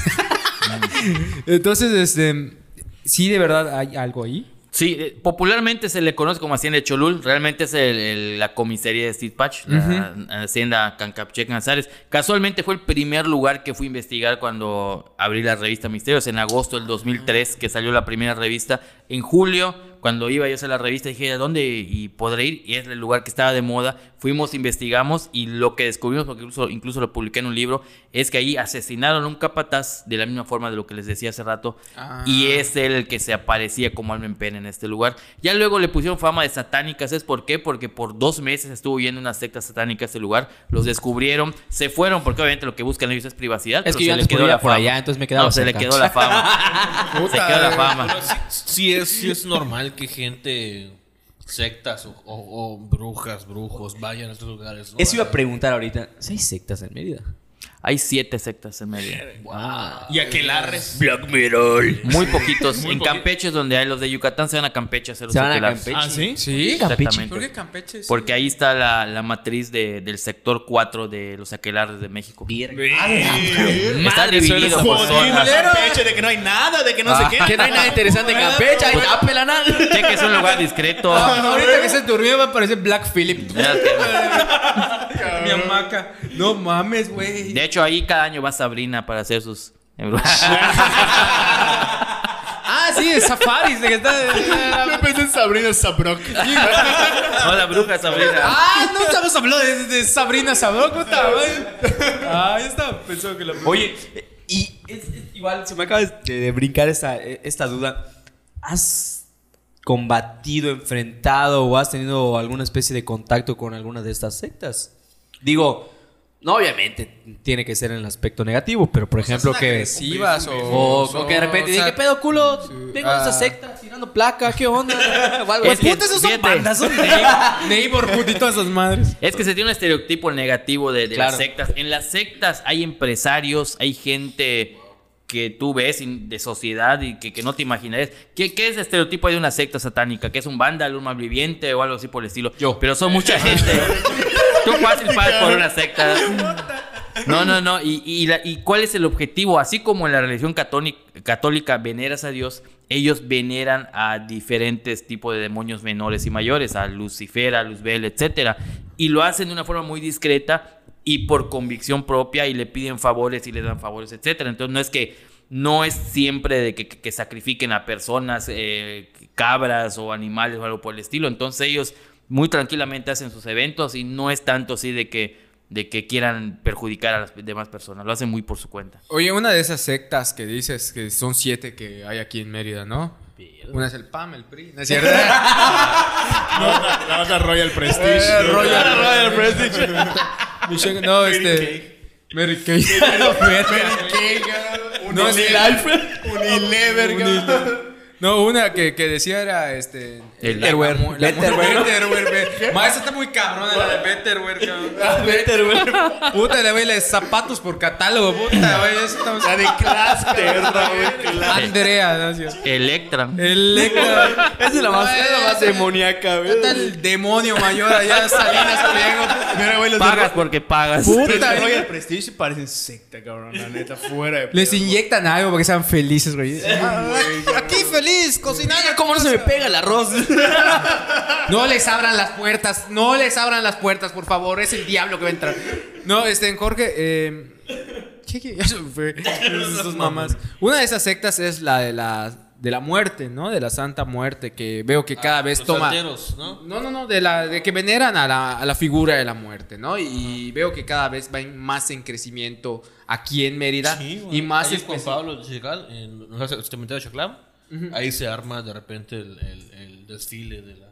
Entonces, este, sí, de verdad hay algo ahí. Sí, eh, popularmente se le conoce como Hacienda de Cholul, realmente es el- el- la comisaría de Steve Patch, la Hacienda Cancapché Canzares. Casualmente fue el primer lugar que fui a investigar cuando abrí la revista Misterios, en agosto del 2003, que salió la primera revista. En julio, cuando iba yo a hacer la revista, dije, ¿a dónde y podré ir? Y es el lugar que estaba de moda. Fuimos, investigamos y lo que descubrimos, porque incluso, incluso lo publiqué en un libro, es que ahí asesinaron a un capataz de la misma forma de lo que les decía hace rato. Ah. Y es él el que se aparecía como alma en pena en este lugar. Ya luego le pusieron fama de satánicas. ¿Es por qué? Porque por dos meses estuvo yendo una secta satánica a este lugar. Los descubrieron, se fueron, porque obviamente lo que buscan ellos es privacidad. Es pero que se yo le quedó la por fama. allá, entonces me quedaba No, se le quedó la fama. se quedó la fama. Sí es, sí es normal que gente, sectas o, o- o brujas, brujos, vayan a estos lugares. ¿no? Eso iba a preguntar ahorita. ¿Si hay sectas en Mérida? Hay siete sectas en Mérida. Y aquelarres. Black Mirror. Muy poquitos. Muy en. Campeche es donde hay los de Yucatán, se van a Campeche a hacer los Se van a aquelarres. Campeche. ¿Ah, sí? ¿Sí? Exactamente. ¿Por qué Campeche? Sí. Porque ahí está la, la matriz de- del sector 4 de los aquelarres de México. Está dividido por zonas. Campeche, de que no hay nada, de que no sé qué. Que no hay nada interesante en Campeche. Ahí está Pelanal. Sé que es un lugar discreto. Ah, ahorita que se durmió va a parecer Black Phillip. Mi hamaca. No mames, güey. De hecho, ahí cada año va Sabrina para hacer sus. Ah, sí, de safaris. De que está... Yo pensé en Sabrina Sabrok. Hola, bruja Sabrina. Ah, no estamos hablando de, de Sabrina Sabrok, puta. Ah, ya estaba pensando que la Oye, y es- es igual se me acaba de, de brincar esta, esta duda. ¿Has combatido, enfrentado o has tenido alguna especie de contacto con alguna de estas sectas? Digo, no obviamente tiene que ser en el aspecto negativo, pero por ejemplo que... agresivas o, O, o que de repente o sea, dije, ¿qué pedo culo? Vengo de Ah. esa secta tirando placa, ¿qué onda? O algo Es así. que, puta, esos son bandas, son neighborhood y todas esas madres. Es que se tiene un estereotipo negativo de, de Claro. las sectas. En las sectas hay empresarios, hay gente que tú ves de sociedad y que, que no te imaginarías. ¿Qué, ¿Qué es el estereotipo de una secta satánica? ¿Que es un vándalo, un malviviente o algo así por el estilo? Yo. Pero son mucha gente. fácil por una secta. No, no, no. ¿Y, y, la- ¿Y cuál es el objetivo? Así como en la religión católica, católica veneras a Dios, ellos veneran a diferentes tipos de demonios menores y mayores, a Lucifer, a Luzbel, etcétera, y lo hacen de una forma muy discreta y por convicción propia y le piden favores y le dan favores, etcétera. Entonces no es que no es siempre de que sacrifiquen a personas, eh, cabras o animales o algo por el estilo. Entonces ellos muy tranquilamente hacen sus eventos y no es tanto así de que de que quieran perjudicar a las demás personas. Lo hacen muy por su cuenta. Oye, una de esas sectas que dices que son siete que hay aquí en Mérida, ¿no? Una es el PAM, el PRI. ¿No es cierto? La, la otra Royal Prestige. Eh, Royal- Royal Prestige. Michelle- no, este. Mary Kay. No, es que- Unilever. No, una que, que decía era este. El- Betterware. Betterware. Betterware. be- Ma, esa está muy cabrona la de Betterware, cabrón. Ah, Puta, le güey, zapatos por catálogo, puta, güey. Estamos. La de Cluster, güey. Andrea, ¿no? Sí. Electra. Electra. Esa es la más, No, es la más ese- demoníaca, güey. Está el demonio mayor allá, Salinas Pliego. Mira, güey, los Pagas porque pagas. Puta, los Royal Prestige sí parecen secta, cabrón. La neta, fuera de Les inyectan algo para que sean felices, güey. Ah, Aquí feliz, cocinando. ¿Cómo no se me pega el arroz? No les abran las puertas, no les abran las puertas, por favor, es el diablo que va a entrar. No, este, Jorge, eh, ¿qué, qué? Ya se me fue. Sus mamás. Una de esas sectas es la de la, de la muerte, ¿no? De la Santa Muerte, que veo que cada vez Los toma... santeros, ¿no? No, no, no, de, la, de que veneran a la, a la figura de la muerte, ¿no? Y veo que cada vez va en- más en crecimiento aquí en Mérida Sí, y más Ahí es especi- Pablo Chical, en el cementerio de Ahí se arma de repente el, el- el desfile de la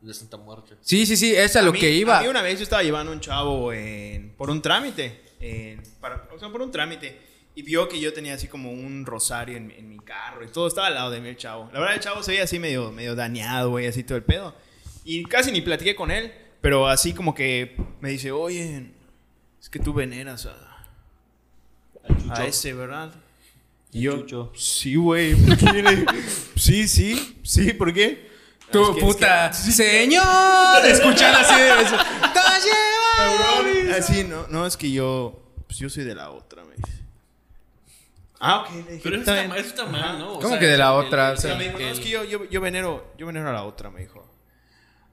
de Santa Muerte. Sí, sí, sí, eso es a lo mí- que iba. A mí una vez yo estaba llevando a un chavo en- por un trámite. en- para- o sea, por un trámite. Y vio que yo tenía así como un rosario en, mi- en mi carro y todo estaba al lado de mí el chavo. La verdad el chavo se veía así medio, medio dañado, güey, así todo el pedo. Y casi ni platiqué con él, pero así como que me dice, oye, es que tú veneras a, a ese, ¿verdad? Y yo, sí, güey. ¿por qué le- sí, sí, sí, ¿por qué? Tu Es que- es puta. Señor. Escuchan así de eso. ¡Te llevo! Así, no, no, es que yo, pues yo soy de la otra, me dice. Ah, ok, le dije, Pero eso "Está está, bien". mal- eso está mal, ¿no? O ¿Cómo sea, que de la el- otra? el- O sea, No, me dijo, el- no, es que yo, yo, yo venero, yo venero a la otra, me dijo.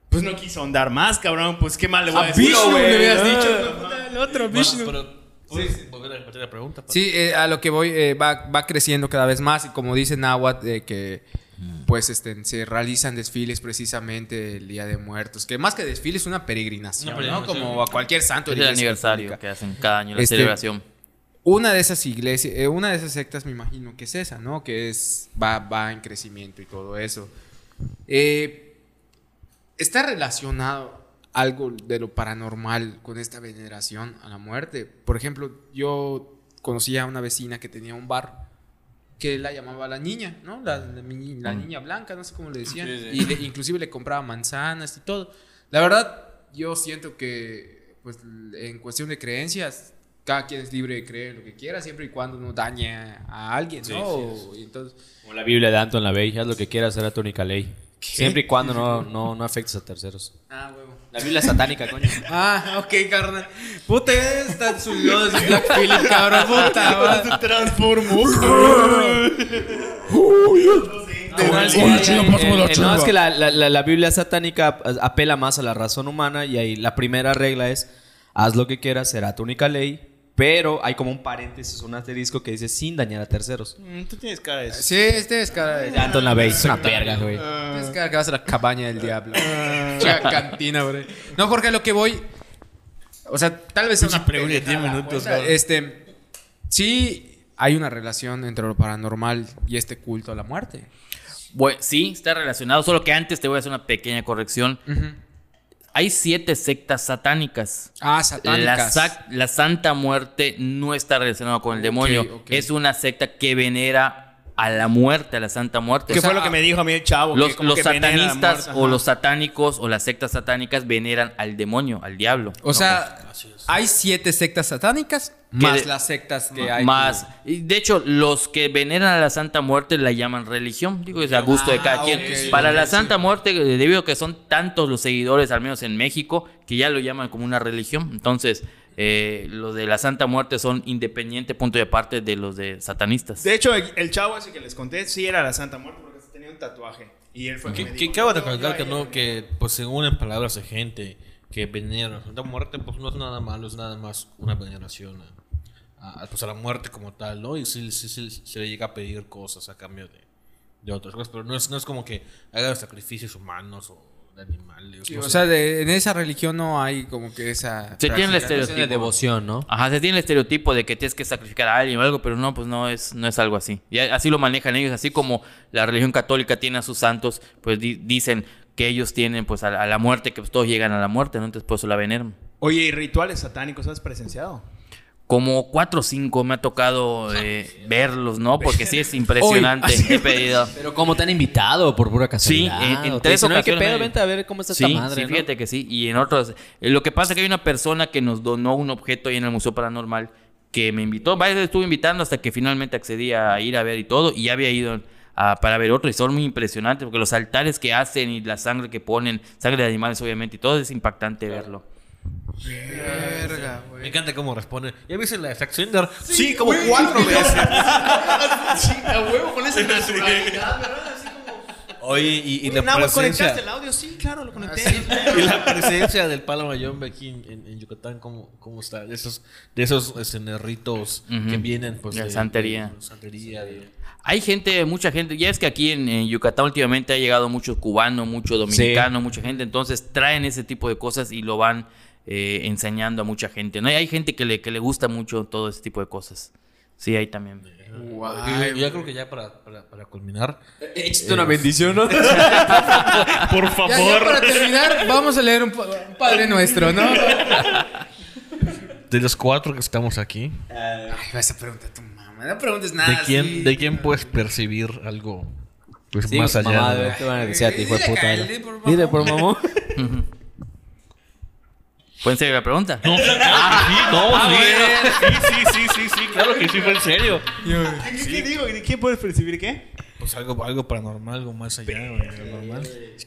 Pues no quiso andar más, cabrón, pues qué mal le voy a, A decir. Vishnu güey. le hubieras Ah. dicho. El otro Bueno, Vishnu. pero puedes volver a repetir la pregunta. Sí, eh, a lo que voy, eh, va, va creciendo cada vez más. Y como dice Nahuatl, de que pues este, se realizan desfiles precisamente el Día de Muertos. Que más que desfiles es una peregrinación, Una peregrinación. ¿no? Como a cualquier santo. Es el aniversario católica. que hacen cada año, la Este, celebración. Una de esas iglesias, eh, una de esas sectas me imagino que es esa, ¿no? Que es, va, va en crecimiento y todo eso. Eh, ¿Está relacionado algo de lo paranormal con esta veneración a la muerte? Por ejemplo, yo conocía a una vecina que tenía un bar que la llamaba la niña, ¿no? La, la la Mm. niña blanca, no sé cómo le decían. Sí, sí. Y le- inclusive le compraba manzanas y todo. La verdad, yo siento que, pues, en cuestión de creencias, cada quien es libre de creer lo que quiera, siempre y cuando no dañe a alguien, ¿no? Y entonces, Como la Biblia de Anton LaVey, haz lo que quieras, será tu única ley. Siempre y cuando no, no, no afectes a terceros. ah, huevo. La Biblia satánica, coño. Ah, ok, carnal. Puta, está subido de su Black Phillip, cabrón. Puta, va. transformó. No, es que, la eh, no, chela. es que la, la- Biblia satánica ap- apela más a la razón humana y ahí la primera regla es haz lo que quieras, será tu única ley, pero hay como un paréntesis, un asterisco que dice sin dañar a terceros. Mm, Tú tienes cara de eso. Sí, este es cara de. Anton LaVey es una verga, güey. Este es cara que vas a la cabaña del diablo. Chica cantina, güey. No, Jorge, a lo que voy. O sea, tal vez sea una pregunta de 10 pendejada, minutos, güey. Este. Sí, hay una relación entre lo paranormal y este culto a la muerte. Bueno, sí, está relacionado, solo que antes te voy a hacer una pequeña corrección. Hay siete sectas satánicas. Ah, satánicas. la Santa Muerte no está relacionada con el demonio. Es una secta que venera a la muerte, a la Santa Muerte. ¿Qué O sea, fue lo que me dijo a mí el chavo? los, que satanistas muerte, o los satánicos o las sectas satánicas veneran al demonio, al diablo. O sea, hay siete sectas satánicas más de- las sectas que hay. Más. Y de hecho, los que veneran a la Santa Muerte la llaman religión. Digo, es a gusto de cada Ah, quien. ok, Para la sí. Santa Muerte, eh, debido a que son tantos los seguidores, al menos en México, que ya lo llaman como una religión. Entonces, eh, los de la Santa Muerte son independiente, punto de aparte de los de satanistas. De hecho, el, el chavo ese que les conté sí era la Santa Muerte porque tenía un tatuaje. Y él fue que Que, me que cabe "No, recalcar que no, que pues según en palabras de gente que venera a la muerte, pues no es nada malo, es nada más una veneración a, pues, a la muerte como tal, ¿no? Y sí, sí, sí, se le llega a pedir cosas a cambio de, de otras cosas, pero no es, no es como que hagan sacrificios humanos o de animales. Sí, no o sé. sea, de- en esa religión no hay como que esa. Se tiene el práctica. estereotipo. de devoción, ¿no? Ajá, se tiene el estereotipo de que tienes que sacrificar a alguien o algo, pero no, pues no es, no es algo así. Y así lo manejan ellos, así como la religión católica tiene a sus santos, pues di- dicen que ellos tienen pues a, la- a la muerte, que pues, todos llegan a la muerte, ¿no? Entonces por eso la veneran. Oye, ¿y rituales satánicos has presenciado? Como cuatro o cinco me ha tocado eh, verlos, ¿no? Porque sí es impresionante. He pedido. Pero como te han invitado por pura casualidad. Sí, en- en tres dicen, "Oye, ¿qué ocasiones pedo? me- Vente a ver cómo está Sí, esta madre, sí, ¿no?" fíjate que sí. Y en otros, eh, lo que pasa es que hay una persona que nos donó un objeto ahí en el Museo Paranormal que me invitó, varias veces estuve invitando hasta que finalmente accedí a ir a ver y todo, y ya había ido a- para ver otro, y son muy impresionantes, porque los altares que hacen y la sangre que ponen, sangre de animales obviamente, y todo es impactante verlo. Verga, Me güey. encanta cómo responde. ¿Ya viste la de Zack Snyder? Sí, como cuatro veces. sí, a huevo con esa naturalidad, ¿verdad? Así como... Oye, y, y la Nah, güey, presencia... ¿Conectaste el audio? Sí, claro, lo conecté. y la presencia del palo mayombe aquí en, en- en Yucatán, ¿cómo, cómo está? De esos, de esos ritos que Ujú. vienen, pues. De santería. de santería, de- Hay gente, mucha gente, ya es que aquí en, en Yucatán últimamente ha llegado mucho cubano, mucho dominicano, mucha gente, entonces traen ese tipo de cosas y lo van eh, enseñando a mucha gente. ¿no? Y hay gente que le, que le gusta mucho todo ese tipo de cosas. Sí, hay también. Y ya creo que ya para, para, para culminar. Échate una bendición, ¿no? Por Ya, ya para terminar, vamos a leer un, un Padre Nuestro, ¿no? De los cuatro que estamos aquí, Ay, vas a preguntar a tu mamá. No preguntes nada. ¿de quién, así. ¿de quién puedes percibir algo pues, Sí, más allá? mamá, de- te van a decir a ti, hijo de Dile, puta. Dile por Dile mamón. ¿Pueden seguir la pregunta? No, sí, no, sí, sí, sí, sí, sí, sí, claro que sí, fue en serio. ¿Qué, qué digo? ¿De quién puedes percibir qué? Pues algo, algo paranormal, algo más allá.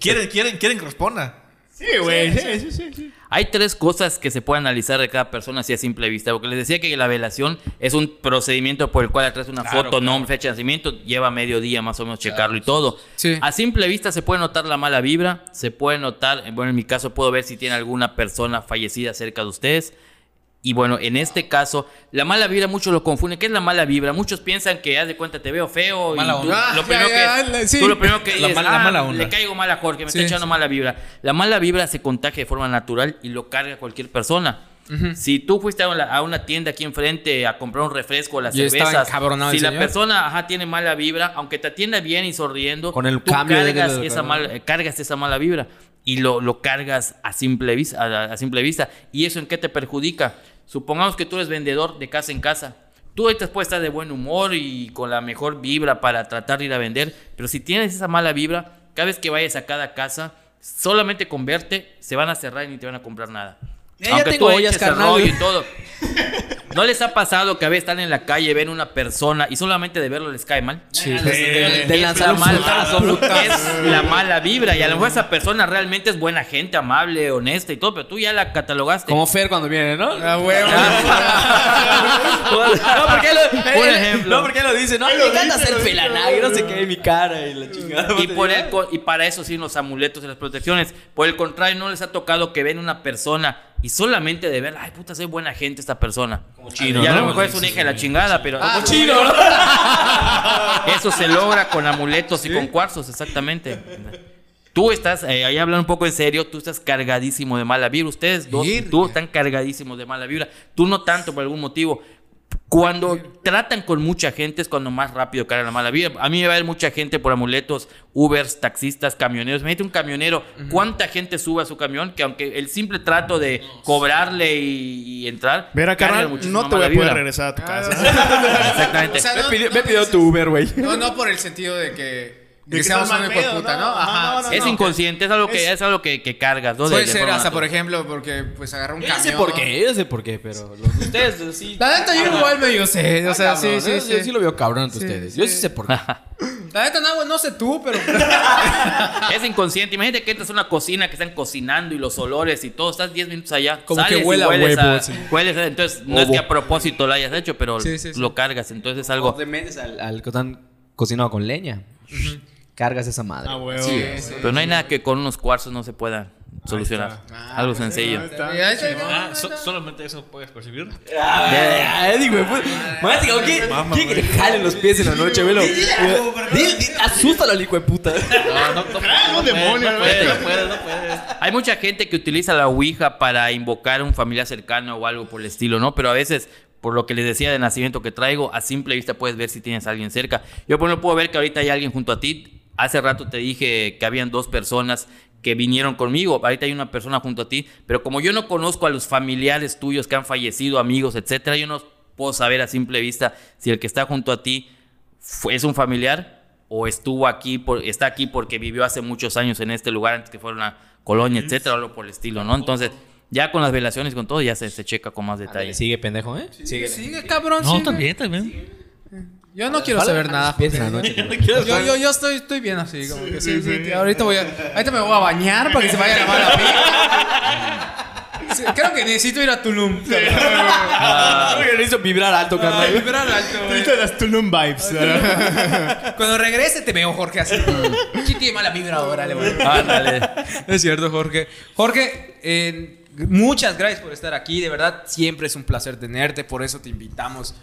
¿Quieren, quieren, quieren que responda? Sí, güey. Sí, sí, sí, sí. Hay tres cosas que se puede analizar de cada persona así a simple vista. Porque les decía que la velación es un procedimiento por el cual traes una foto, nombre, fecha de nacimiento, lleva medio día más o menos checarlo y todo. Sí. A simple vista se puede notar la mala vibra, se puede notar, bueno, en mi caso puedo ver si tiene alguna persona fallecida cerca de ustedes. Y bueno, en este caso, la mala vibra muchos lo confunden. ¿Qué es la mala vibra? Muchos piensan que, haz de cuenta, te veo feo Mala y tú, onda. lo Ah, primero ya, que, ya, sí. tú lo primero que La dices, mala- la "Ah, mala onda". le caigo mal a Jorge, me Sí, está echando sí. mala vibra. La mala vibra se contagia de forma natural y lo carga cualquier persona. Si tú fuiste a una, a una tienda aquí enfrente a comprar un refresco o las Y cervezas, si la señor. persona ajá, tiene mala vibra, aunque te atienda bien y sonriendo, Con el tú cambio de- cargas, de- de- esa mala, cargas esa mala vibra y lo, lo cargas a simple, vista, a, a simple vista. ¿Y eso en qué te perjudica? Supongamos que tú eres vendedor de casa en casa. Tú ahorita puedes estar de buen humor y con la mejor vibra para tratar de ir a vender, pero si tienes esa mala vibra, cada vez que vayas a cada casa, solamente con verte, se van a cerrar y ni te van a comprar nada. Eh, ya tengo ollas, eches el carnal. y todo. ¿No les ha pasado que a veces están en la calle, ven una persona y solamente de verlo les cae mal? Sí, Es de, la lanzar un mala- es la mala vibra y a lo mejor esa persona realmente es buena gente, amable, honesta y todo, pero tú ya la catalogaste. Como Fer cuando viene, ¿no? Ah, huevo. no, porque él lo, Por él- ejemplo. No, porque lo dice, no, me encanta hacer pelanague, no sé qué, en mi cara y la chingada. Y, por el y para eso sí los amuletos y las protecciones. Por el contrario, no les ha tocado que ven una persona y solamente de ver, ay puta, soy buena gente esta persona. Como chino, Y a lo mejor es una hija de la chingada, pero Ah, chino, ¿no? eso se logra con amuletos y con cuarzos, exactamente. Tú estás, eh, ahí hablando un poco en serio, tú estás cargadísimo de mala vibra. Ustedes dos, Virga. tú están cargadísimos de mala vibra. Tú no tanto por algún motivo. Cuando tratan con mucha gente es cuando más rápido cae la mala vibra. A mí me va a ver mucha gente por amuletos, Ubers, taxistas, camioneros. Imagínate un camionero, ¿cuánta gente sube a su camión? Que aunque el simple trato de cobrarle y, y entrar. Carga carnal, no te voy a poder vibra. regresar a tu casa. Exactamente. O sea, Me pidió, no me pidió tu Uber, güey. No, no por el sentido de que, De que que seamos un hijo de puta, ¿no? ¿no? Ajá, Ajá. no, no, sí. es inconsciente, es algo que, es, algo que, que cargas, Puede de ser forma hasta, por ejemplo, porque pues agarra un Yo camión. sé por qué, yo sé por qué, pero los de ustedes sí. La neta yo igual medio sé, o sea, Ah, sí, sí, yo- sí. Yo sí lo veo cabrón ante Sí, ustedes. sí. Yo sí sé por qué. La neta no, no sé tú, pero Es inconsciente. Imagínate que entras a una cocina que están cocinando y los olores y todo. Estás 10 minutos allá. Como que sales y huele a huevo, sí. hueles a- entonces, no es que a propósito lo hayas hecho, pero Sí, sí, sí. lo cargas. Entonces es Algo algo. te metes al, al que están cocinado con leña. Cargas esa madre. Ah, huevo. Sí, Pero no hay nada que con unos cuarzos no se pueda solucionar. algo sencillo. Ya, ya, ya, Ah, so- ya. solamente eso puedes percibir. Ah, Eddie, güey. pues, Más digo, ¿qué? ¿Quiere que le jalen los pies en la noche, velo? Asústalo al hijo de puta. No, no, no, Ah, demonio, puedes, no puedes, no puedes. Hay mucha gente que utiliza la Ouija para invocar a un familiar cercano o algo por el estilo, ¿no? Pero a veces, por lo que les decía de nacimiento que traigo, a simple vista puedes ver si tienes a alguien cerca. Yo, por ejemplo, puedo ver que ahorita hay alguien junto a ti. Hace rato te dije que habían dos personas que vinieron conmigo. Ahorita hay una persona junto a ti. Pero como yo no conozco a los familiares tuyos que han fallecido, amigos, etcétera, yo no puedo saber a simple vista si el que está junto a ti fue- es un familiar o estuvo aquí, por, está aquí porque vivió hace muchos años en este lugar antes que fuera una colonia, etcétera, o algo por el estilo, ¿no? Entonces, ya con las velaciones y con todo, ya se, se checa con más detalle. Sigue pendejo, ¿eh? Sigue, sigue, cabrón. No, sigue. también, también. Yo no quiero saber nada. Yo, yo, yo estoy, estoy bien así, como que sí, sí, ahorita voy a, ahorita me voy a bañar para que se vaya a lavar la piel. Sí, creo que necesito ir a Tulum. Le hizo vibrar alto, carnal. Vibrar alto, güey. Ahorita las Tulum vibes. Cuando regrese te veo, Jorge, así. Sí tiene mala vibra ahora, le voy Ándale. Es cierto, Jorge. Jorge, eh, muchas gracias por estar aquí. De verdad, siempre es un placer tenerte. Por eso te invitamos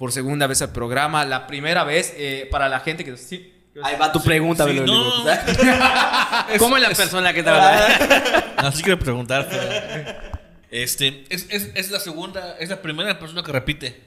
por segunda vez al programa. La primera vez, eh, para la gente que... Sí. Ahí va tu pregunta, Sí, velo, no. ¿Cómo es la persona que te va a No, sí quiero preguntar. pero- Este, es, es, es la segunda, es la primera persona que repite.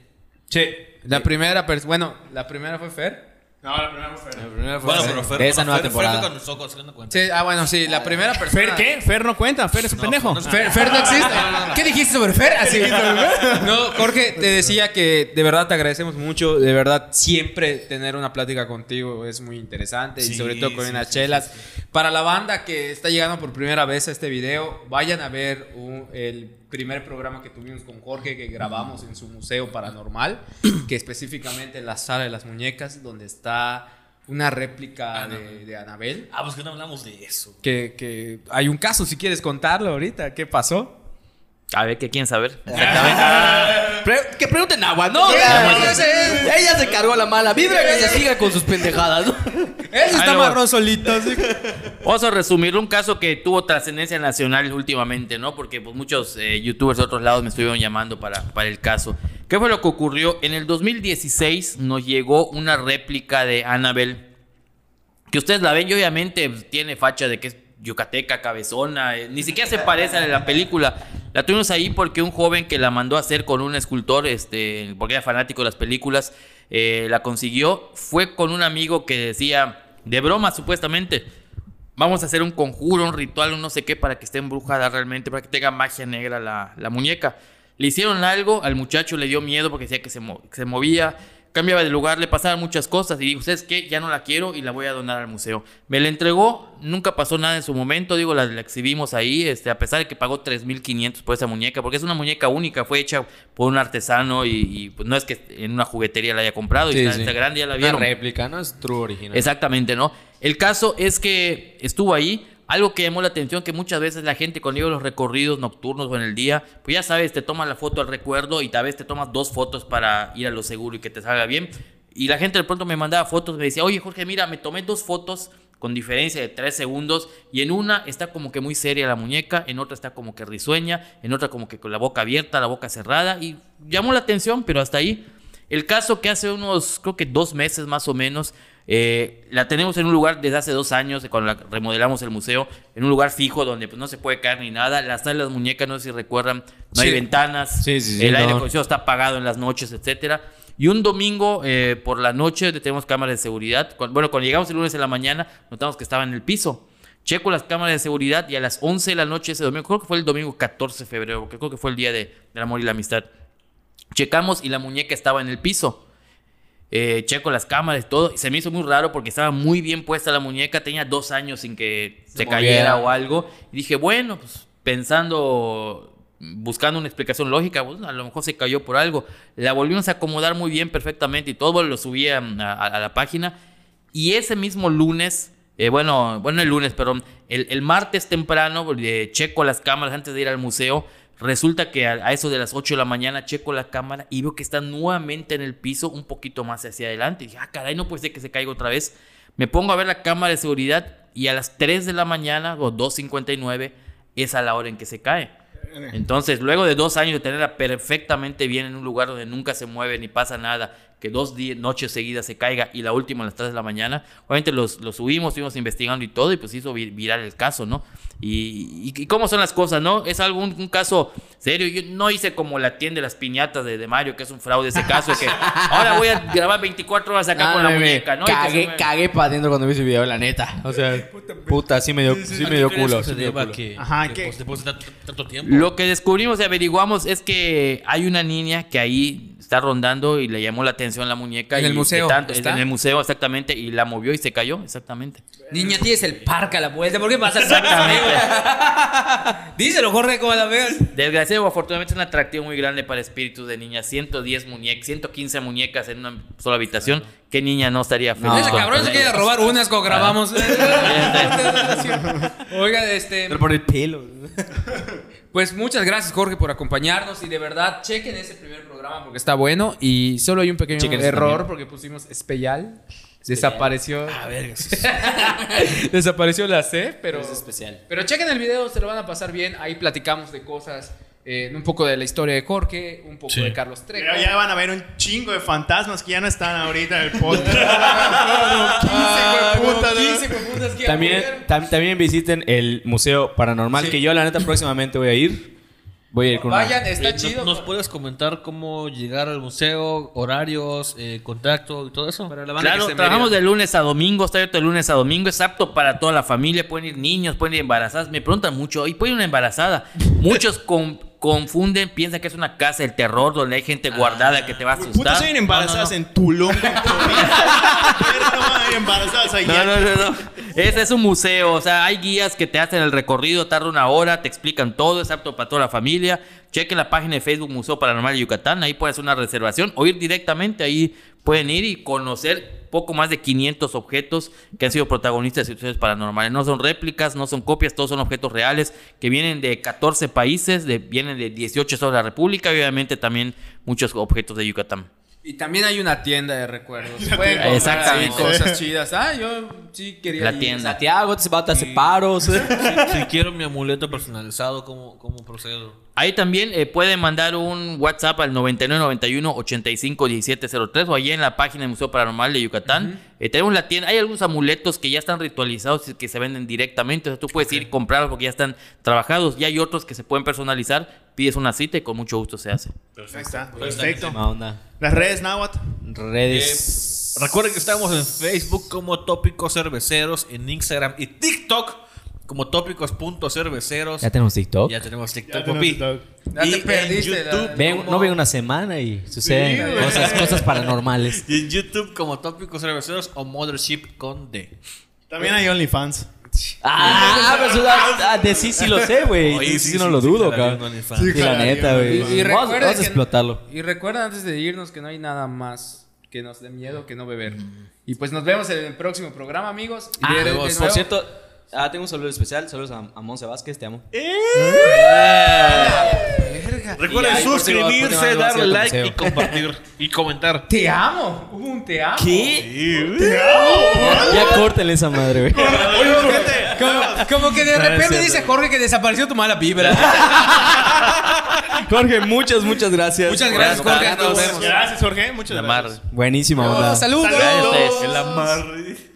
Sí. La primera persona... Bueno, la primera fue Fer. No, la primera fue Fer. Bueno, pero Fer, De esa bueno, nueva Fer- Fer temporada. fue con nosotros, cuenta. Sí, ah, bueno, sí, la primera persona. ¿Fer qué? Fer no cuenta, Fer es un No, pendejo. no es- Fer, Fer no existe. ¿Qué dijiste sobre Fer? Así. No, Jorge, te decía que de verdad te agradecemos mucho. De verdad, siempre tener una plática contigo es muy interesante. y sobre todo con sí, unas sí, chelas. Para la banda que está llegando por primera vez a este video, vayan a ver un- el primer programa que tuvimos con Jorge que grabamos en su museo paranormal, que específicamente en la sala de las muñecas, donde está una réplica de, de Anabel. Ah, pues que no hablamos de eso. Que, que hay un caso, si quieres contarlo ahorita. ¿Qué pasó? A ver, ¿qué quieren saber? Pre- que pregunten agua, ¿no? Ella se cargó la mala vibra que se siga con sus pendejadas, ¿no? Él se Ahí está amarró solito. así. Vamos a resumir un caso que tuvo trascendencia nacional últimamente, ¿no? Porque pues, muchos eh, youtubers de otros lados me estuvieron llamando para, para el caso. ¿Qué fue lo que ocurrió? En el 2016 nos llegó una réplica de Annabelle. Que ustedes la ven y obviamente pues, tiene facha de que es yucateca, cabezona. eh, ni siquiera se parece a la de la película. La tuvimos ahí porque un joven que la mandó a hacer con un escultor, este, porque era fanático de las películas, eh, la consiguió. Fue con un amigo que decía, de broma supuestamente, vamos a hacer un conjuro, un ritual, un no sé qué, para que esté embrujada realmente, para que tenga magia negra la, la muñeca. Le hicieron algo, al muchacho le dio miedo porque decía que se, se movía. Cambiaba de lugar, le pasaban muchas cosas y digo, ¿ustedes qué? Ya no la quiero y la voy a donar al museo. Me la entregó, nunca pasó nada en su momento, digo, la, la exhibimos ahí, este, a pesar de que pagó 3.500 por esa muñeca, porque es una muñeca única, fue hecha por un artesano y, y, pues no es que en una juguetería la haya comprado, y está, sí. grande, ya la Una vieron. réplica, no es true original. Exactamente, ¿no? El caso es que estuvo ahí. Algo que llamó la atención que muchas veces la gente cuando iba los recorridos nocturnos o en el día, pues ya sabes, te tomas la foto al recuerdo y tal vez te tomas dos fotos para ir a lo seguro y que te salga bien. Y la gente de pronto me mandaba fotos, me decía, oye Jorge, mira, me tomé dos fotos con diferencia de tres segundos y en una está como que muy seria la muñeca, en otra está como que risueña, en otra como que con la boca abierta, la boca cerrada y llamó la atención, pero hasta ahí. El caso que hace unos, creo que dos meses más o menos, eh, la tenemos en un lugar desde hace dos años, cuando la remodelamos el museo, en un lugar fijo donde pues, no se puede caer ni nada. Las muñecas, no sé si recuerdan, no hay Sí. ventanas, Sí, sí, el aire no. acondicionado está apagado en las noches, etcétera. Y un domingo eh, por la noche tenemos cámaras de seguridad. Bueno, cuando llegamos el lunes en la mañana, notamos que estaba en el piso. Checo las cámaras de seguridad y a las 11 de la noche ese domingo, creo que fue el domingo 14 de febrero, porque creo que fue el día de, del amor y la amistad. Checamos y la muñeca estaba en el piso. Eh, checo las cámaras y todo. Y se me hizo muy raro porque estaba muy bien puesta la muñeca. Tenía dos años sin que se, Se cayera o algo. Y dije, bueno, pues pensando, buscando una explicación lógica, pues, a lo mejor se cayó por algo. La volvimos a acomodar muy bien, perfectamente y todo. Lo subí a, a- a la página. Y ese mismo lunes, eh, bueno, bueno, el lunes, perdón, el, el martes temprano, eh, checo las cámaras antes de ir al museo. Resulta que a, eso de las 8 de la mañana checo la cámara y veo que está nuevamente en el piso, un poquito más hacia adelante. Y dije, ah, caray, no puede ser que se caiga otra vez. Me pongo a ver la cámara de seguridad y a las 3 de la mañana o 2.59 es a la hora en que se cae. Entonces, luego de dos años de tenerla perfectamente bien en un lugar donde nunca se mueve ni pasa nada, que dos noches seguidas se caiga y la última a las 3 de la mañana, obviamente los, los subimos, estuvimos investigando y todo, y pues hizo vi- viral el caso, ¿no? Y, y- y cómo son las cosas, ¿no? Es algo, un, caso serio. Yo no hice como la tienda de las piñatas de, de Mario, que es un fraude ese caso, de que ahora voy a grabar 24 horas acá Ah, con la muñeca, ¿no? Cagué, me- cagué para adentro cuando vi ese video, la neta. O sea, puta, sí me dio, sí me dio culo. Se sí me dio culo. que, Ajá, que que- después de tanto, tanto tiempo. Lo que descubrimos y averiguamos es que hay una niña que ahí está rondando y le llamó la atención la muñeca. ¿En y el museo tanto- está? En el museo, exactamente. Y la movió y se cayó, exactamente. Niña, tienes el parque a la vuelta. ¿Por qué pasas Exactamente. Díselo, Jorge, cómo la veas. Desgraciado afortunadamente es un atractivo muy grande para espíritus de niñas. 110 muñecas, 115 muñecas en una sola habitación. ¿Qué niña no estaría feliz? Ese con cabrón se quiere robar unas cuando grabamos. Oiga, este. Pero por el pelo. Pues muchas gracias, Jorge, por acompañarnos. Y de verdad, chequen ese primer programa porque está bueno. Y solo hay un pequeño error también. porque pusimos especial. Desapareció. A ver, Desapareció la C, pero. Es especial. Pero chequen el video, se lo van a pasar bien. Ahí platicamos de cosas. Eh, un poco de la historia de Jorge, un poco Sí. de Carlos Trejo. Pero ya van a ver un chingo de fantasmas que ya no están ahorita en el podcast. 15 Ah, güey, puta, como ¿no? 15 putas que También, tam- también visiten el Museo Paranormal, Sí. que yo la neta próximamente voy a ir. Voy a ir con una- Vayan, está Eh, chido. ¿Nos puedes comentar cómo llegar al museo, horarios, eh, contacto y todo eso? Para la banda que Claro, trabajamos de lunes a domingo, está abierto de lunes a domingo, es apto para toda la familia, pueden ir niños, pueden ir embarazadas, me preguntan mucho, ¿y puede ir una embarazada? Muchos con- confunden, piensan que es una casa del terror donde hay gente guardada que te va a asustar. Putas embarazadas No, no, no. en Tulum. en Pero no hay embarazadas allá. No, no, no, no. Ese es un museo, o sea, hay guías que te hacen el recorrido, tarda una hora, te explican todo, es apto para toda la familia. Chequen la página de Facebook Museo Paranormal de Yucatán, ahí pueden hacer una reservación o ir directamente, ahí pueden ir y conocer poco más de 500 objetos que han sido protagonistas de situaciones paranormales. No son réplicas, no son copias, todos son objetos reales que vienen de 14 países, de, vienen de 18 estados de la República y obviamente también muchos objetos de Yucatán. Y también hay una tienda de recuerdos. Pueden Exactamente. cosas chidas. Ah, yo sí quería La ir. tienda. Santiago, te vas a hacer paros. si, si quiero mi amuleto personalizado, ¿cómo, cómo procedo? Ahí también eh, pueden mandar un WhatsApp al 9991 85 1703 o allí en la página del Museo Paranormal de Yucatán. Eh, tenemos la tienda, hay algunos amuletos que ya están ritualizados y que se venden directamente. O sea, tú puedes ir y comprarlos porque ya están trabajados. Y hay otros que se pueden personalizar. Pides una cita y con mucho gusto se hace. Ahí está. Perfecto. Onda. Las redes, Nahuatl. Redes. Recuerden que estamos en Facebook como Tópicos Cerveceros, en Instagram y TikTok como tópicos.cerveceros. Ya tenemos TikTok. Ya tenemos TikTok, Ya tenemos. TikTok. Ya te Y en perdiste, la- YouTube Ven, como- no ven una semana y suceden Sí, cosas, cosas paranormales. Y en YouTube como tópicos cerveceros o Mothership con D. También hay OnlyFans. Ah, pero eso da- ah, de sí sí lo sé, güey. Oye, Sí, sí, sí, no sí, lo dudo, cabrón. Sí, la neta, güey. y Vamos, a explotarlo. Y recuerda antes de irnos que no hay nada más que nos dé miedo que no beber. Y pues nos vemos en el próximo programa, amigos. Ah, de- de por cierto, ah, tengo un saludo especial. Saludos a, a Monse Vázquez, te amo. Recuerden ahí, lo- por si suscribirse, no darle like y compartir y comentar. Te amo. Hubo un te amo. ¿Qué? Ya córtenle esa madre, güey. Como, como que de repente dice Jorge que desapareció tu mala vibra. Jorge, muchas, muchas gracias. Muchas gracias, Jorge. tanto, Nos vemos. Gracias, Jorge. Muchas gracias. mar. Buenísima onda. Saludos. Ustedes. El amarre.